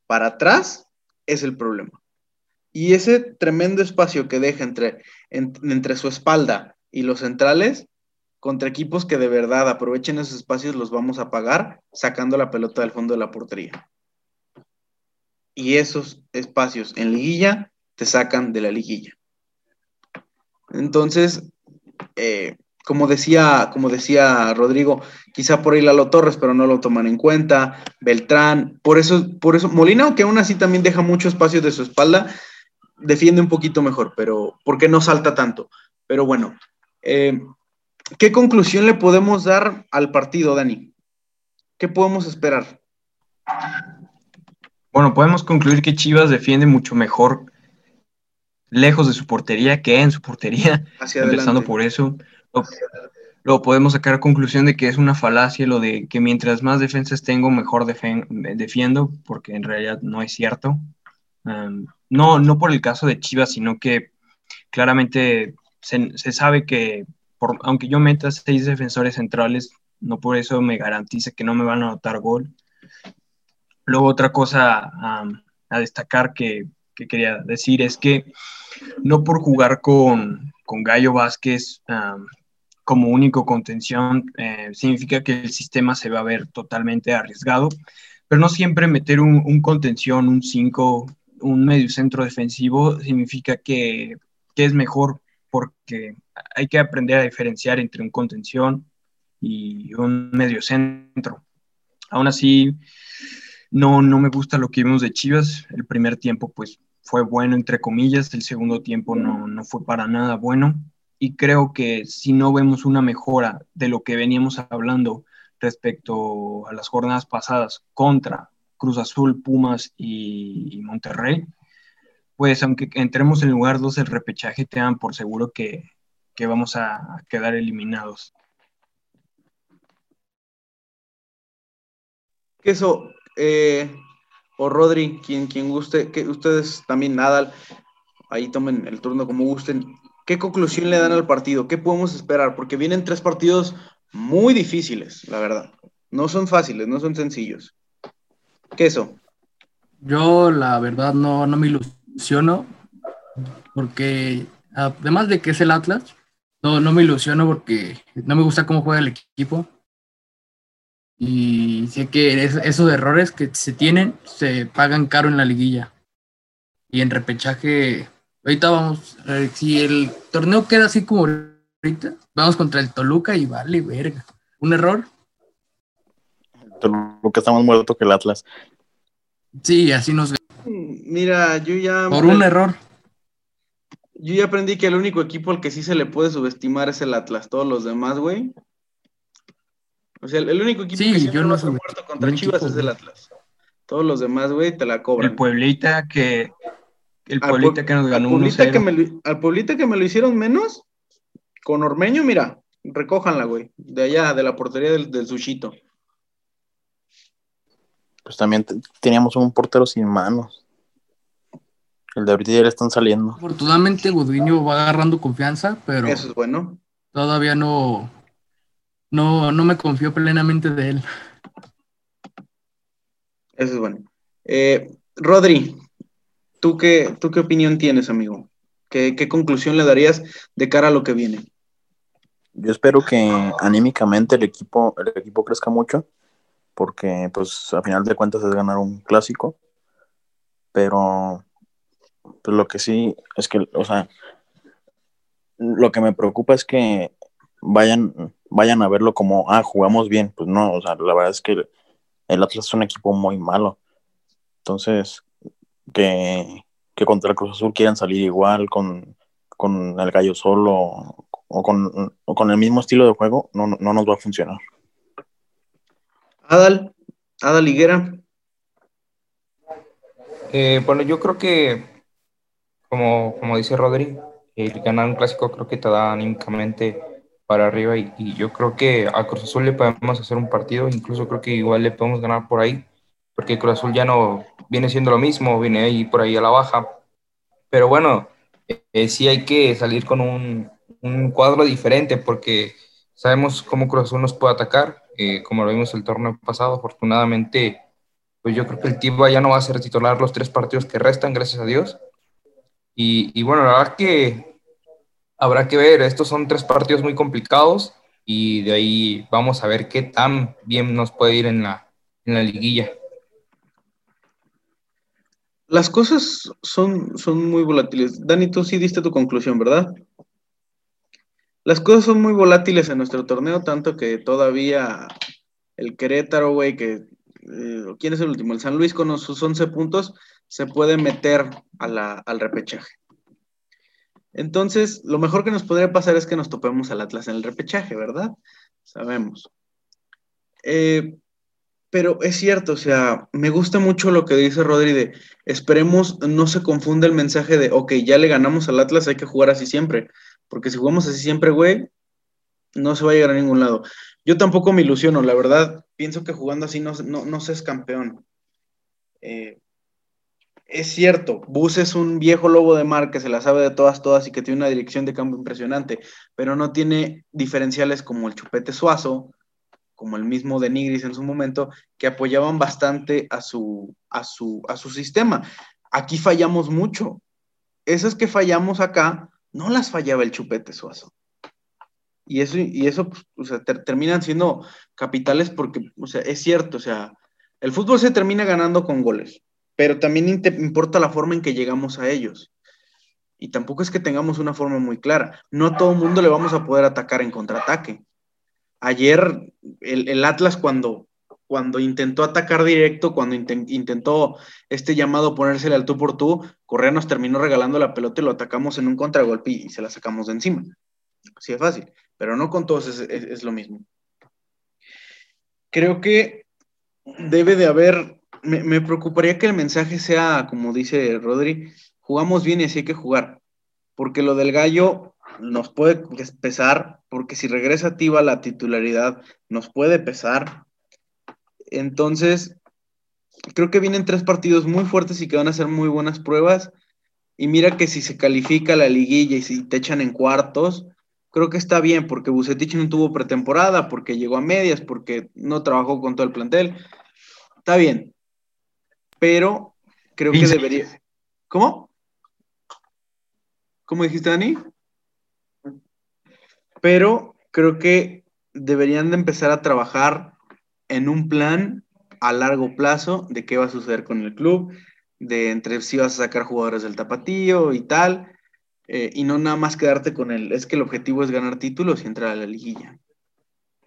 Para atrás es el problema. Y ese tremendo espacio que deja entre, entre su espalda y los centrales, contra equipos que de verdad aprovechen esos espacios, los vamos a pagar sacando la pelota del fondo de la portería. Y esos espacios en liguilla te sacan de la liguilla. Entonces, eh, como decía, como decía Rodrigo, quizá por ahí Lalo Torres, pero no lo toman en cuenta, Beltrán, por eso, por eso, Molina, aunque aún así también deja mucho espacio de su espalda, defiende un poquito mejor, pero porque no salta tanto. Pero bueno, eh, ¿qué conclusión le podemos dar al partido, Dani? ¿Qué podemos esperar? Bueno, podemos concluir que Chivas defiende mucho mejor lejos de su portería que en su portería, Hacia empezando por eso. Luego podemos sacar a conclusión de que es una falacia lo de que mientras más defensas tengo, mejor defiendo, porque en realidad no es cierto. no, no por el caso de Chivas, sino que claramente se, sabe que aunque yo meta seis defensores centrales, no por eso me garantiza que no me van a anotar gol. Luego otra cosa a destacar que, que, quería decir es que no por jugar con, con Gallo Vázquez como único contención eh, significa que el sistema se va a ver totalmente arriesgado, pero no siempre meter un, contención, un 5, un medio centro defensivo significa que, es mejor porque hay que aprender a diferenciar entre un contención y un medio centro. Aún así, no, no me gusta lo que vimos de Chivas. El primer tiempo, pues, fue bueno, entre comillas. El segundo tiempo no, no fue para nada bueno y creo que si no vemos una mejora de lo que veníamos hablando respecto a las jornadas pasadas contra Cruz Azul, Pumas y, Monterrey, pues aunque entremos en lugar 2 el repechaje, te dan por seguro que, vamos a quedar eliminados. Eso, eh, o Rodri, quien, quien guste, que ustedes también Nadal, ahí tomen el turno como gusten. ¿Qué conclusión le dan al partido? ¿Qué podemos esperar? Porque vienen tres partidos muy difíciles, la verdad. No son fáciles, no son sencillos. ¿Qué eso? Yo, la verdad, no, no me ilusiono, porque además de que es el Atlas, no, no me ilusiono porque no me gusta cómo juega el equipo. Y sé que esos errores que se tienen se pagan caro en la liguilla. Y en repechaje Ahorita vamos, a ver, si el torneo queda así como ahorita, vamos contra el Toluca y vale, verga. ¿Un error? Toluca está más muerto que el Atlas. Sí, así nos ve. Mira, yo ya... Por un error. Yo ya aprendí que el único equipo al que sí se le puede subestimar es el Atlas. Todos los demás, güey. O sea, el, único equipo que yo no ha muerto contra Chivas es el Atlas. Todos los demás, güey, te la cobran. El Pueblita que el Pueblita que nos ganó al Pueblita, que me lo, al Pueblita que me lo hicieron menos, con Ormeño, mira, recójanla, güey, de allá, de la portería del, del Sushito. Pues también teníamos un portero sin manos. El de ahorita ya le están saliendo. Afortunadamente, Gudiño va agarrando confianza, pero. Eso es bueno. Todavía no. No, no me confío plenamente de él. Eso es bueno. Eh, Rodri, ¿Tú qué, ¿Tú qué opinión tienes, amigo? ¿Qué, conclusión le darías de cara a lo que viene? Yo espero que anímicamente el equipo, el equipo crezca mucho, porque pues a final de cuentas es ganar un clásico, pero pues, lo que sí es que, o sea, lo que me preocupa es que vayan, vayan a verlo como, ah, jugamos bien, pues no, o sea, la verdad es que el Atlas es un equipo muy malo, entonces que, contra el Cruz Azul quieran salir igual con, el gallo solo o con, el mismo estilo de juego, no, nos va a funcionar. Adal, Adal Higuera. Eh, bueno, yo creo que, como, como dice Rodri, el ganar un clásico creo que te da anímicamente para arriba y, y, yo creo que a Cruz Azul le podemos hacer un partido, incluso creo que igual le podemos ganar por ahí, porque Cruz Azul ya no viene siendo lo mismo, viene ahí por ahí a la baja. Pero bueno, eh, sí hay que salir con un, un, cuadro diferente porque sabemos cómo Cruz Azul nos puede atacar, eh, como lo vimos el torneo pasado, afortunadamente, pues yo creo que el Tiva ya no va a ser titular los tres partidos que restan, gracias a Dios. Y, y bueno, la verdad que habrá que ver, estos son tres partidos muy complicados y de ahí vamos a ver qué tan bien nos puede ir en la, en la liguilla. Las cosas son, son muy volátiles. Dani, tú sí diste tu conclusión, ¿verdad? Las cosas son muy volátiles en nuestro torneo, tanto que todavía el Querétaro, güey, que eh, ¿quién es el último? El San Luis con sus 11 puntos se puede meter al repechaje. Entonces, lo mejor que nos podría pasar es que nos topemos al Atlas en el repechaje, ¿verdad? Sabemos. Eh, pero es cierto, o sea, me gusta mucho lo que dice Rodri de esperemos no se confunda el mensaje de, ok, ya le ganamos al Atlas, hay que jugar así siempre. Porque si jugamos así siempre, güey, no se va a llegar a ningún lado. Yo tampoco me ilusiono, la verdad, pienso que jugando así no, no, no se es campeón. Eh, es cierto, Bus es un viejo lobo de mar que se la sabe de todas, todas y que tiene una dirección de cambio impresionante, pero no tiene diferenciales como el Chupete Suazo, como el mismo de Nigris en su momento, que apoyaban bastante a su, a su, a su sistema. Aquí fallamos mucho. Esas que fallamos acá, no las fallaba el Chupete Suazo. Y eso, y eso pues, o sea, ter terminan siendo capitales porque, o sea, es cierto, o sea, el fútbol se termina ganando con goles pero también importa la forma en que llegamos a ellos. Y tampoco es que tengamos una forma muy clara. No a todo el mundo le vamos a poder atacar en contraataque. Ayer el, Atlas cuando, cuando intentó atacar directo, cuando intent, intentó este llamado ponérsele al tú por tú, Correa nos terminó regalando la pelota y lo atacamos en un contragolpe y, se la sacamos de encima. Así de fácil, pero no con todos es lo mismo. Creo que debe de haber me, me, preocuparía que el mensaje sea, como dice Rodri, jugamos bien y así hay que jugar. Porque lo del gallo nos puede pesar, porque si regresa Tiva la titularidad, nos puede pesar. Entonces, creo que vienen tres partidos muy fuertes y que van a ser muy buenas pruebas. Y mira que si se califica la liguilla y si te echan en cuartos, creo que está bien, porque Bucetich no tuvo pretemporada, porque llegó a medias, porque no trabajó con todo el plantel. Está bien, pero creo que debería. ¿Cómo? ¿Cómo dijiste, Dani? Pero creo que deberían de empezar a trabajar en un plan a largo plazo de qué va a suceder con el club, de entre si vas a sacar jugadores del tapatío y tal, eh, y no nada más quedarte con el, es que el objetivo es ganar títulos y entrar a la liguilla,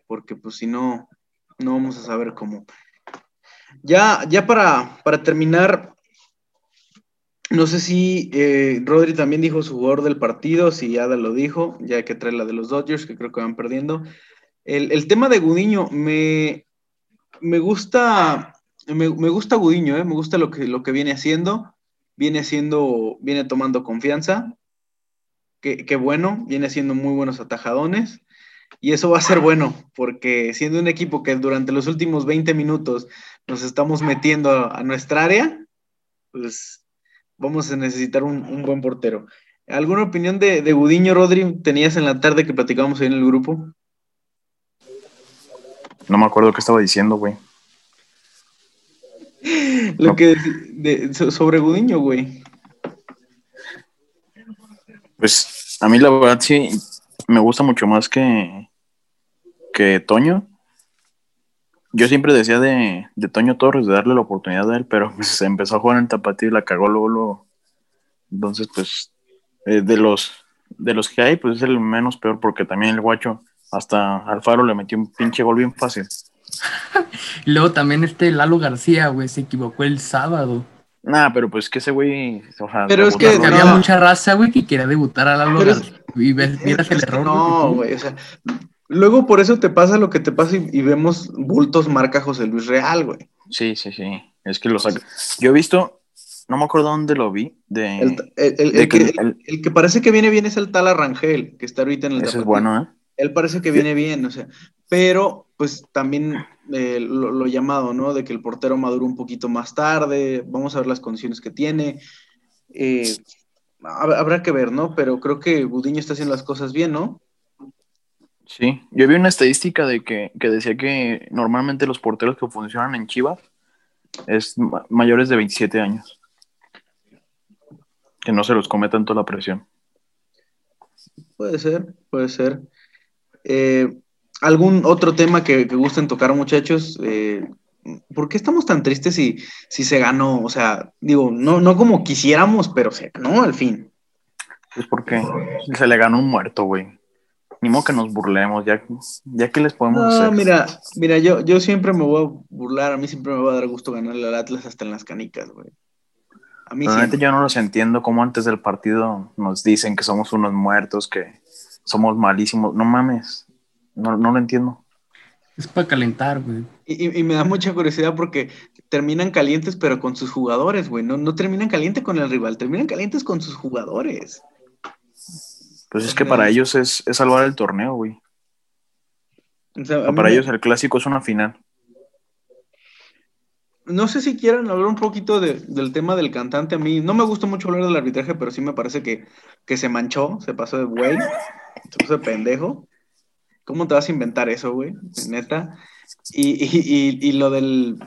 porque pues si no, no vamos a saber cómo. Ya, ya para, para terminar, no sé si eh, Rodri también dijo su jugador del partido, si Ada lo dijo, ya que traer la de los Dodgers, que creo que van perdiendo. El, el tema de Gudiño, me, me gusta, me, me, gusta Gudiño, eh, me gusta lo que, lo que viene haciendo, viene haciendo, viene tomando confianza, qué que bueno, viene haciendo muy buenos atajadones. Y eso va a ser bueno, porque siendo un equipo que durante los últimos 20 minutos nos estamos metiendo a nuestra área, pues vamos a necesitar un, un, buen portero. ¿Alguna opinión de, de Gudiño, Rodri, tenías en la tarde que platicábamos ahí en el grupo? No me acuerdo qué estaba diciendo, güey. Lo no. que de, sobre Gudiño, güey. Pues a mí la verdad sí me gusta mucho más que, que Toño. Yo siempre decía de, de, Toño Torres, de darle la oportunidad a él, pero pues se empezó a jugar en el tapatío y la cagó luego, luego. Entonces, pues, eh, de los de los que hay, pues es el menos peor, porque también el guacho, hasta Alfaro le metió un pinche gol bien fácil. luego también este Lalo García, güey, se equivocó el sábado. Nah, pero pues que ese güey. O sea, pero es que había no. mucha raza, güey, que quería debutar a Lalo García. Y miras el error. No, güey, o sea, Luego por eso te pasa lo que te pasa y, y, vemos bultos marca José Luis Real, güey. Sí, sí, sí. Es que lo saca. Yo he visto, no me acuerdo dónde lo vi. De, el, el, el, de que, el, que, parece que viene bien es el tal Arrangel, que está ahorita en el. Ese es bueno, ¿eh? Él parece que viene bien, o sea, pero pues también eh, lo, lo, llamado, ¿no? De que el portero madure un poquito más tarde, vamos a ver las condiciones que tiene. Eh, habrá que ver, ¿no? Pero creo que Budiño está haciendo las cosas bien, ¿no? Sí, yo vi una estadística de que, que decía que normalmente los porteros que funcionan en Chivas es mayores de 27 años. Que no se los come tanto la presión. Puede ser, puede ser. Eh, ¿Algún otro tema que, que gusten tocar, muchachos? Eh, ¿Por qué estamos tan tristes si, si se ganó? O sea, digo, no, no como quisiéramos, pero se ganó al fin. Pues porque se le ganó un muerto, güey. Ni modo que nos burlemos, ya, ya que les podemos no, hacer. Mira, mira, yo, yo siempre me voy a burlar, a mí siempre me va a dar gusto ganarle al Atlas hasta en las canicas, güey. A mí Realmente yo no los entiendo cómo antes del partido nos dicen que somos unos muertos, que somos malísimos. No mames, no, no lo entiendo. Es para calentar, güey. Y, y, me da mucha curiosidad porque terminan calientes, pero con sus jugadores, güey. No, no terminan caliente con el rival, terminan calientes con sus jugadores. Pues es que para ellos es, es salvar el torneo, güey. O sea, para me... ellos el clásico es una final. No sé si quieran hablar un poquito de, del tema del cantante. A mí no me gusta mucho hablar del arbitraje, pero sí me parece que, que se manchó, se pasó de güey, se pasó de pendejo. ¿Cómo te vas a inventar eso, güey? Neta. Y, y, y, y, lo del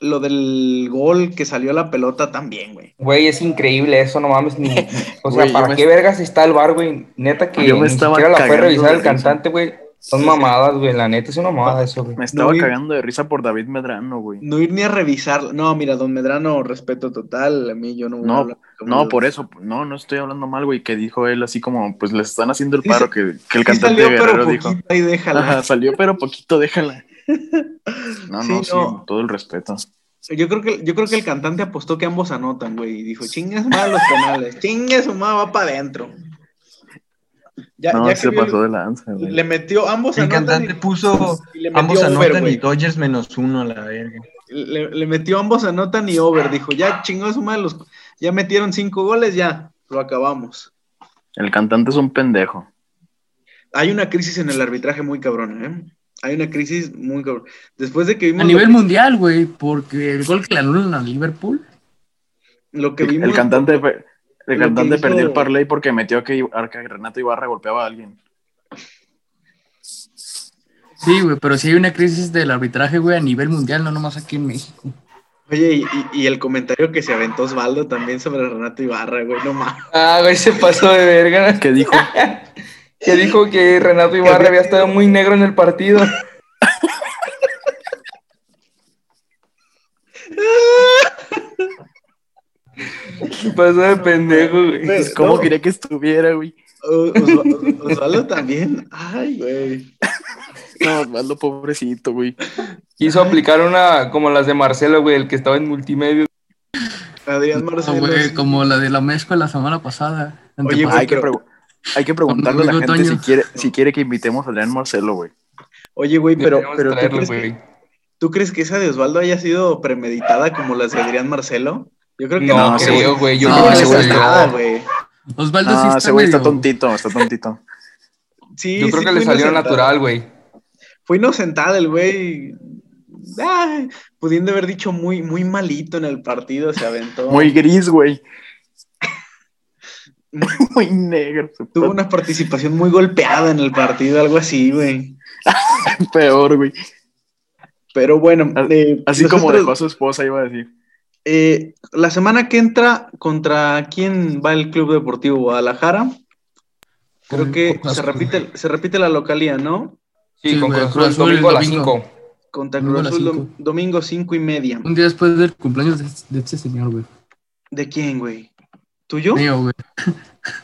lo del gol que salió a la pelota también, güey. Güey, es increíble eso, no mames. Ni, o sea, wey, ¿para qué me... vergas está el bar, güey? Neta que yo me ni estaba siquiera la fue a revisar el cantante, güey. Son mamadas, güey. La neta es una mamada eso, güey. Me estaba No, cagando de risa por David Medrano, güey. No ir ni a revisar. No, mira, don Medrano, respeto total. A mí yo no voy a No, hablar no, por eso, no, no estoy hablando mal, güey, que dijo él así como, pues les están haciendo el paro sí, que, que el Sí cantante salió, Guerrero pero dijo. ahí déjala. Ajá, salió, pero poquito, déjala. No, Sí, no, sí, no. todo el respeto. Yo creo que yo creo que el cantante apostó que ambos anotan, güey, y dijo, chingas mal los penales, chingas su madre va para adentro. Ya, No, ya se pasó de lanza, güey. le metió ambos El anotan cantante y- puso y le metió ambos over, anotan güey. y Dodgers menos uno a la verga. le, le metió ambos anotan y over, dijo, ya chingó su madre, los, ya metieron cinco goles, ya, lo acabamos. El cantante es un pendejo. Hay una crisis en el arbitraje muy cabrona, ¿eh? Hay una crisis muy cabrona. Después de que vimos A nivel que- mundial, güey, porque el gol que le anulan a Liverpool. lo que vimos El cantante, el cantante perdió el parlay porque metió que, que Renato Ibarra golpeaba a alguien. Sí, güey, pero sí hay una crisis del arbitraje, güey, a nivel mundial, no nomás aquí en México. Oye, y, y- y el comentario que se aventó Osvaldo también sobre Renato Ibarra, güey, no mames. Ah, güey, se pasó de verga. ¿Qué dijo? Que dijo que Renato Ibarra había estado muy negro en el partido. Se pasó de pendejo, güey. Pues, ¿Cómo no, quería que estuviera, güey? Osvaldo también. Ay, güey. No, Osvaldo, pobrecito, güey. Quiso aplicar una como las de Marcelo, güey, el que estaba en multimedia. Adrián No, Marcelo. güey, como la de la mezcla la semana pasada. Oye, que, pero- hay que preguntarle a la gente si quiere, si quiere que invitemos a Adrián Marcelo, güey. Oye, güey, pero, pero ¿tú, crees que, tú crees que esa de Osvaldo haya sido premeditada como las de Adrián Marcelo? Yo creo que No, No, creo, güey- güey. Yo no, creo que salió. nada, güey. Osvaldo sí No, está ese güey está tontito, está tontito. Sí, Yo creo sí que le salió natural, güey. Fue inocentada el güey. Pudiendo haber dicho muy, muy malito en el partido, se aventó. Muy gris, güey. Muy negro. Tuvo una participación muy golpeada en el partido, algo así, güey. peor, güey. Pero bueno, Así eh, Así como dejó a su esposa, iba a decir. eh, la semana que entra, ¿contra quién va el Club Deportivo Guadalajara? Creo que se repite, se repite la localía, ¿no? Sí, Sí, con Cruz Azul, el domingo a las domingo. 5. Contra Cruz Azul, cinco. domingo cinco y media. Un día después del cumpleaños de, de este señor, güey. ¿De quién, güey? ¿Tuyo? Mío, güey.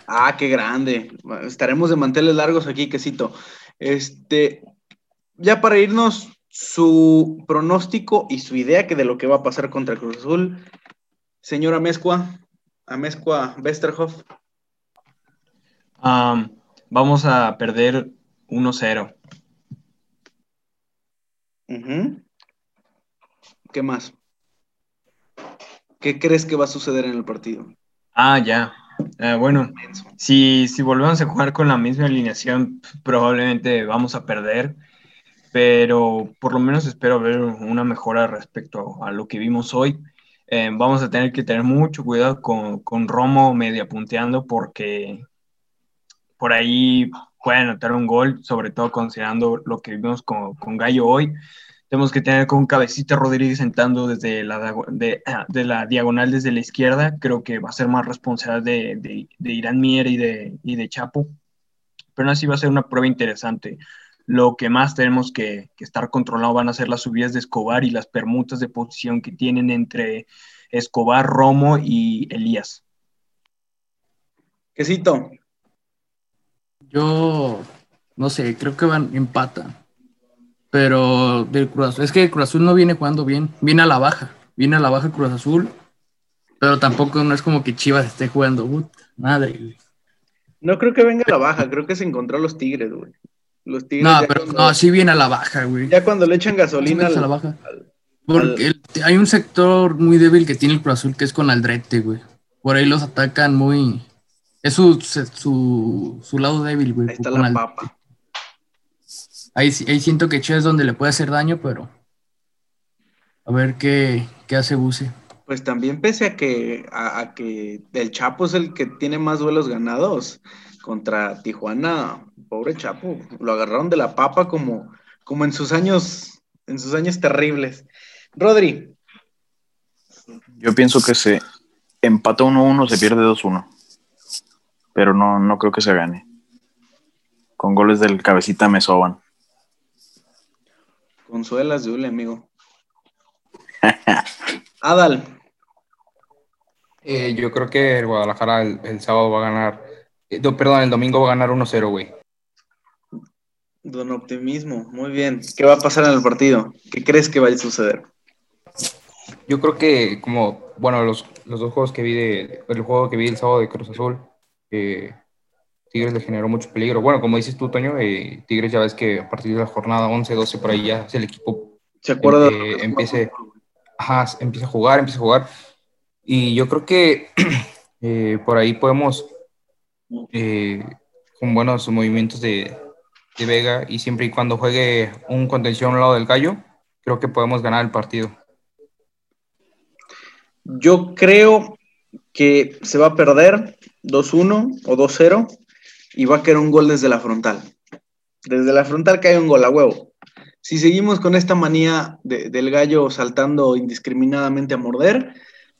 Ah, qué grande. Estaremos de manteles largos aquí, quesito. Este, ya para irnos, su pronóstico y su idea que de lo que va a pasar contra Cruz Azul. Señora Amezcua, Amezcua Westerhoff. Am, vamos a perder 1-0. Ujú. ¿Qué más? ¿Qué crees que va a suceder en el partido? Ah, ya. Eh, bueno, si, si volvemos a jugar con la misma alineación, probablemente vamos a perder, pero por lo menos espero ver una mejora respecto a lo que vimos hoy. Eh, vamos a tener que tener mucho cuidado con, con Romo media punteando porque por ahí puede anotar un gol, sobre todo considerando lo que vimos con, con Gallo hoy. Tenemos que tener con Cabecita Rodríguez sentando desde la, de, de, la diagonal desde la izquierda. Creo que va a ser más responsable de, de, de Irán Mier y de, y de Chapo. Pero así va a ser una prueba interesante. Lo que más tenemos que, que, estar controlado van a ser las subidas de Escobar y las permutas de posición que tienen entre Escobar, Romo y Elías. Quesito. Yo no sé, creo que van empata. Pero del Cruz Azul, es que el Cruz Azul no viene jugando bien, viene a la baja, viene a la baja Cruz Azul, pero tampoco no es como que Chivas esté jugando, Ut, madre. Güey. No creo que venga a la baja, creo que se encontró a los Tigres, güey. Los tigres no, pero cuando, no, sí viene a la baja, güey. Ya cuando le echan gasolina al, a la baja. Al, Porque al... el, hay un sector muy débil que tiene el Cruz Azul que es con Aldrete, güey. Por ahí los atacan muy. Es su, su, su lado débil, güey. Ahí está la Aldrete. papa. Ahí, ahí, siento que Che es donde le puede hacer daño, pero. A ver qué, qué hace Buse. Pues también, pese a que, a, a que el Chapo es el que tiene más duelos ganados contra Tijuana, pobre Chapo, lo agarraron de la papa como, como en sus años, en sus años terribles. Rodri. Yo pienso que se empata 1-1, se pierde 2-1. Pero no, no creo que se gane. Con goles del cabecita me soban. Consuelas de amigo. Adal. Eh, yo creo que el Guadalajara el, el sábado va a ganar eh, no, perdón, el domingo va a ganar 1-0, güey. Don Optimismo, muy bien. ¿Qué va a pasar en el partido? ¿Qué crees que va a suceder? Yo creo que, como, bueno, los, los dos juegos que vi, de, el juego que vi el sábado de Cruz Azul, eh, Tigres le generó mucho peligro. Bueno, como dices tú, Toño, eh, Tigres ya ves que a partir de la jornada 11, 12, por ahí ya es el equipo. ¿Se acuerda? Eh, empiece, ajá, empieza a jugar, empieza a jugar. Y yo creo que eh, por ahí podemos eh, con buenos movimientos de, de, Vega y siempre y cuando juegue un contención al lado del gallo, creo que podemos ganar el partido. Yo creo que se va a perder 2-1 o 2-0 y va a caer un gol desde la frontal. Desde la frontal cae un gol a huevo. Si seguimos con esta manía de, del gallo saltando indiscriminadamente a morder,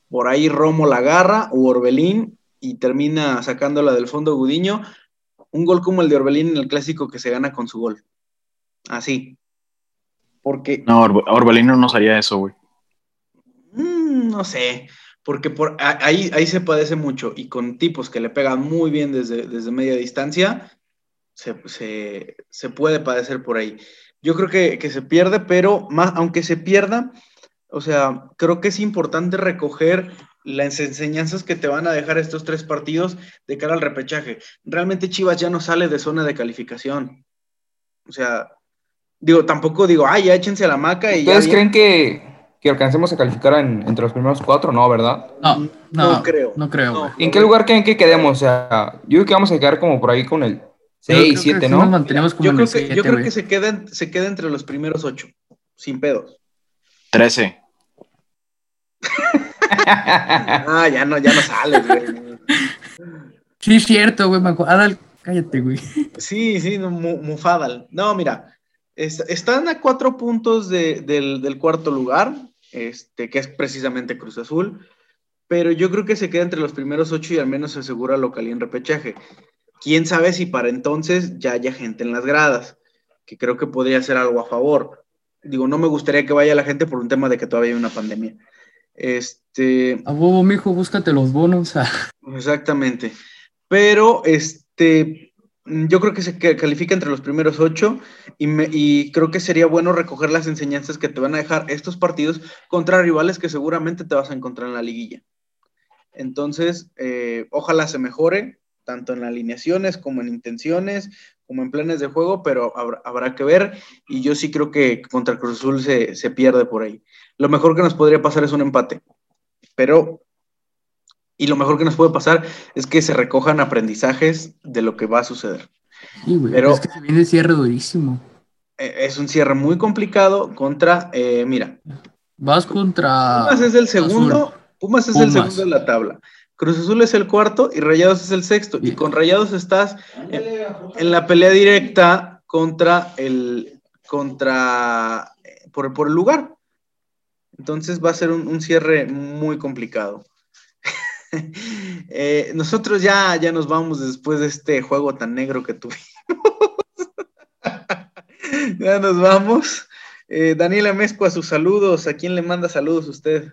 por ahí Romo la agarra o Orbelín y termina sacándola del fondo Gudiño. Un gol como el de Orbelín en el clásico que se gana con su gol. Así. Porque. No, Or Orbelín no nos haría eso, güey. Mmm, no sé. Porque por, ahí, ahí se padece mucho. Y con tipos que le pegan muy bien desde, desde media distancia, se, se, se, puede padecer por ahí. Yo creo que, que se pierde, pero más, aunque se pierda, o sea, creo que es importante recoger las enseñanzas que te van a dejar estos tres partidos de cara al repechaje. Realmente Chivas ya no sale de zona de calificación. O sea, digo, tampoco digo, ay, ya échense la maca y ¿Ustedes creen que, que, alcancemos a calificar en, entre los primeros cuatro? No, ¿verdad? No, no, no creo. No creo. No. ¿En qué lugar creen que quedemos? O sea, yo creo que vamos a quedar como por ahí con el 6, 7, ¿no? Nos mantenemos como yo creo el que, siete, yo creo que se queda, se queda entre los primeros ocho, sin pedos. 13. ah, ya no, ya no sales, güey. Sí, es cierto, güey. Adal, cállate, güey. Sí, sí, no, Mufadal. No, mira, es, están a cuatro puntos de, del, del, cuarto lugar, este, que es precisamente Cruz Azul, pero yo creo que se queda entre los primeros ocho y al menos se asegura local y en repechaje. Quién sabe si para entonces ya haya gente en las gradas, que creo que podría ser algo a favor. Digo, no me gustaría que vaya la gente por un tema de que todavía hay una pandemia. Este. A bobo, mijo, búscate los bonos. Ah. Exactamente. Pero este. Yo creo que se califica entre los primeros ocho y, creo que sería bueno recoger las enseñanzas que te van a dejar estos partidos contra rivales que seguramente te vas a encontrar en la liguilla. Entonces, eh, ojalá se mejore, tanto en alineaciones como en intenciones, como en planes de juego, pero habrá, que ver. Y yo sí creo que contra Cruz Azul se pierde por ahí lo mejor que nos podría pasar es un empate. Pero Y lo mejor que nos puede pasar es que se recojan aprendizajes de lo que va a suceder. Sí, güey. Pero- Es que se viene el cierre durísimo. Eh, Es un cierre muy complicado contra, eh, mira, Vas contra. Pumas es el segundo, Azul. Pumas es el segundo de la tabla. Cruz Azul es el cuarto y Rayados es el sexto. Y con Rayados estás en, en la pelea directa contra el, contra, eh, por, por el lugar. Entonces va a ser un, un cierre muy complicado. Eh, nosotros ya, ya nos vamos después de este juego tan negro que tuvimos. ya nos vamos. Eh, Daniela Mezcua, sus saludos. ¿A quién le manda saludos usted?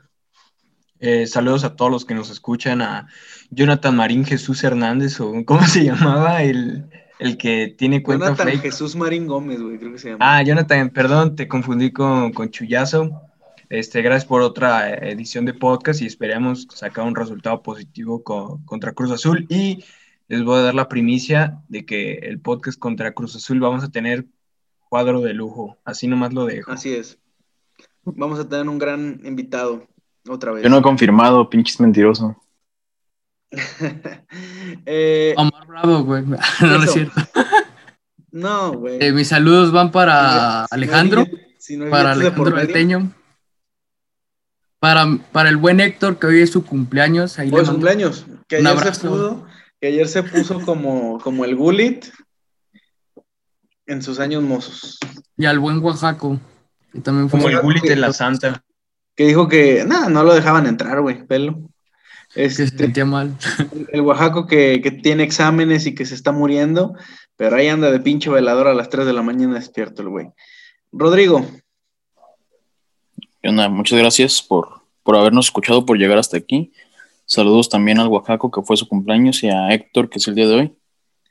Eh, saludos a todos los que nos escuchan, a Jonathan Marín Jesús Hernández, o ¿cómo se llamaba? El, el que tiene cuenta Jonathan fake. Jesús Marín Gómez, güey, creo que se llama. Ah, Jonathan, perdón, te confundí con, con Chuyazo. Este, gracias por otra eh, edición de podcast y esperamos sacar un resultado positivo co- contra Cruz Azul. Y les voy a dar la primicia de que el podcast contra Cruz Azul vamos a tener cuadro de lujo. Así nomás lo dejo. Así es. Vamos a tener un gran invitado otra vez. Yo no he confirmado, pinches mentiroso. Eh, Omar Bravo, güey. No, no es cierto. no, güey. Eh, mis saludos van para Si no hay Alejandro, billete- si no hay para Alejandro medio, Alteño. Para, para el buen Héctor, que hoy es su cumpleaños. Ahí Hoy es cumpleaños. Que un ayer se abrazo. pudo, que ayer se puso como, como el Gulit en sus años mozos. Y al buen Oaxaco, que también fue Como el Gulit de la Santa. Que dijo que nada, no lo dejaban entrar, güey, pelo. que se Este, sentía mal. el Oaxaco que, que tiene exámenes y que se está muriendo, pero ahí anda de pinche velador a las 3 de la mañana despierto el güey. Rodrigo, ¿Qué onda? Muchas gracias por, por habernos escuchado, por llegar hasta aquí. Saludos también al Oaxaco, que fue su cumpleaños, y a Héctor, que es el día de hoy.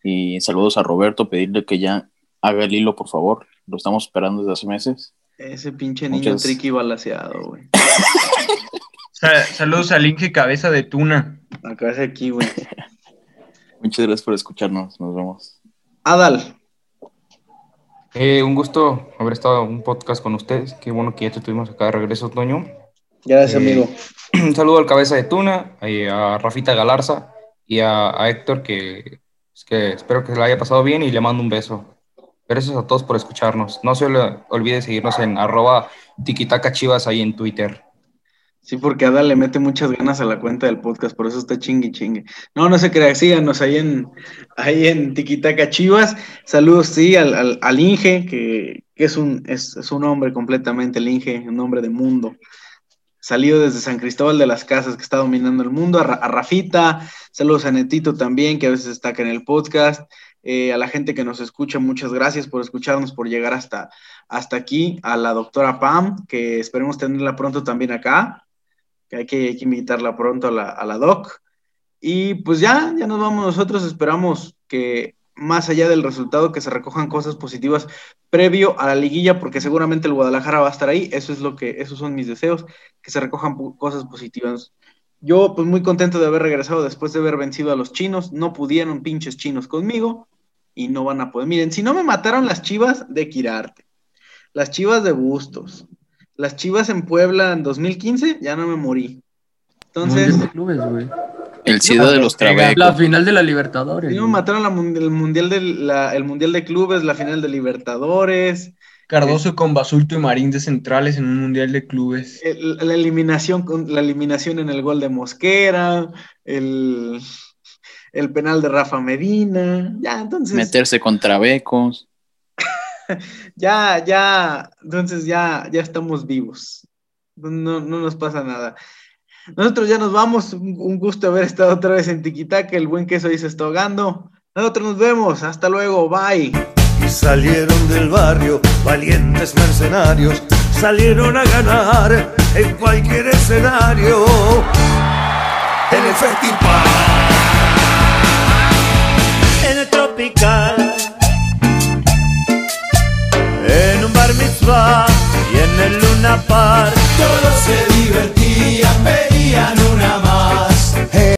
Y saludos a Roberto, pedirle que ya haga el hilo, por favor. Lo estamos esperando desde hace meses. ese pinche niño Muchas- triqui balaseado, güey. Sa- saludos al Inge Cabeza de Tuna. Acá es aquí, güey. Muchas gracias por escucharnos. Nos vemos. Adal, Eh, un gusto haber estado en un podcast con ustedes. Qué bueno que ya te tuvimos acá de regreso, Toño. gracias, Eh, amigo. Un saludo al cabeza de Tuna, y a Rafita Galarza y a, a Héctor, que, es que espero que se la haya pasado bien y le mando un beso. Gracias a todos por escucharnos. No se olvide seguirnos en arroba tiquitacachivas ahí en Twitter. Sí, porque Adal le mete muchas ganas a la cuenta del podcast, por eso está chingue chingue. No, no se crea, síganos ahí en, ahí en Tiquitaca Chivas. Saludos, sí, al, al, al Inge, que, que es, un, es, es un hombre completamente, el Inge, un hombre de mundo. Salido desde San Cristóbal de las Casas, que está dominando el mundo. A, a Rafita, saludos a Netito también, que a veces está acá en el podcast. Eh, a la gente que nos escucha, muchas gracias por escucharnos, por llegar hasta, hasta aquí. A la doctora Pam, que esperemos tenerla pronto también acá que hay que, hay invitarla pronto a la, doc. Y pues ya, ya nos vamos nosotros, esperamos que más allá del resultado, que se recojan cosas positivas previo a la liguilla, porque seguramente el Guadalajara va a estar ahí, eso es lo que, esos son mis deseos, que se recojan cosas positivas. Yo pues muy contento de haber regresado después de haber vencido a los chinos, no pudieron pinches chinos conmigo y no van a poder. Miren, si no me mataron las chivas de Quirarte, las chivas de Bustos, las Chivas en Puebla en 2015, ya no me morí. Entonces, Mundial de clubes, güey. El SIDA de los La Trabecos. final de la Libertadores. me mataron la el, mundial de, la- el Mundial de Clubes, la final de Libertadores, Cardoso con Basulto y Marín de centrales en un mundial de clubes. el- la, eliminación, con- la eliminación en el gol de Mosquera, el, el penal de Rafa Medina. Ya, entonces, Meterse con Trabecos. ya, ya, entonces ya, ya estamos vivos. No, no nos pasa nada. Nosotros ya nos vamos. Un gusto haber estado otra vez en Tiquitaca. El buen queso ahí se está ahogando. Nosotros nos vemos. Hasta luego. Bye. Y salieron del barrio valientes mercenarios. Salieron a ganar en cualquier escenario. En el festival. En el tropical. Y en el Luna Park todos se divertían, pedían una más.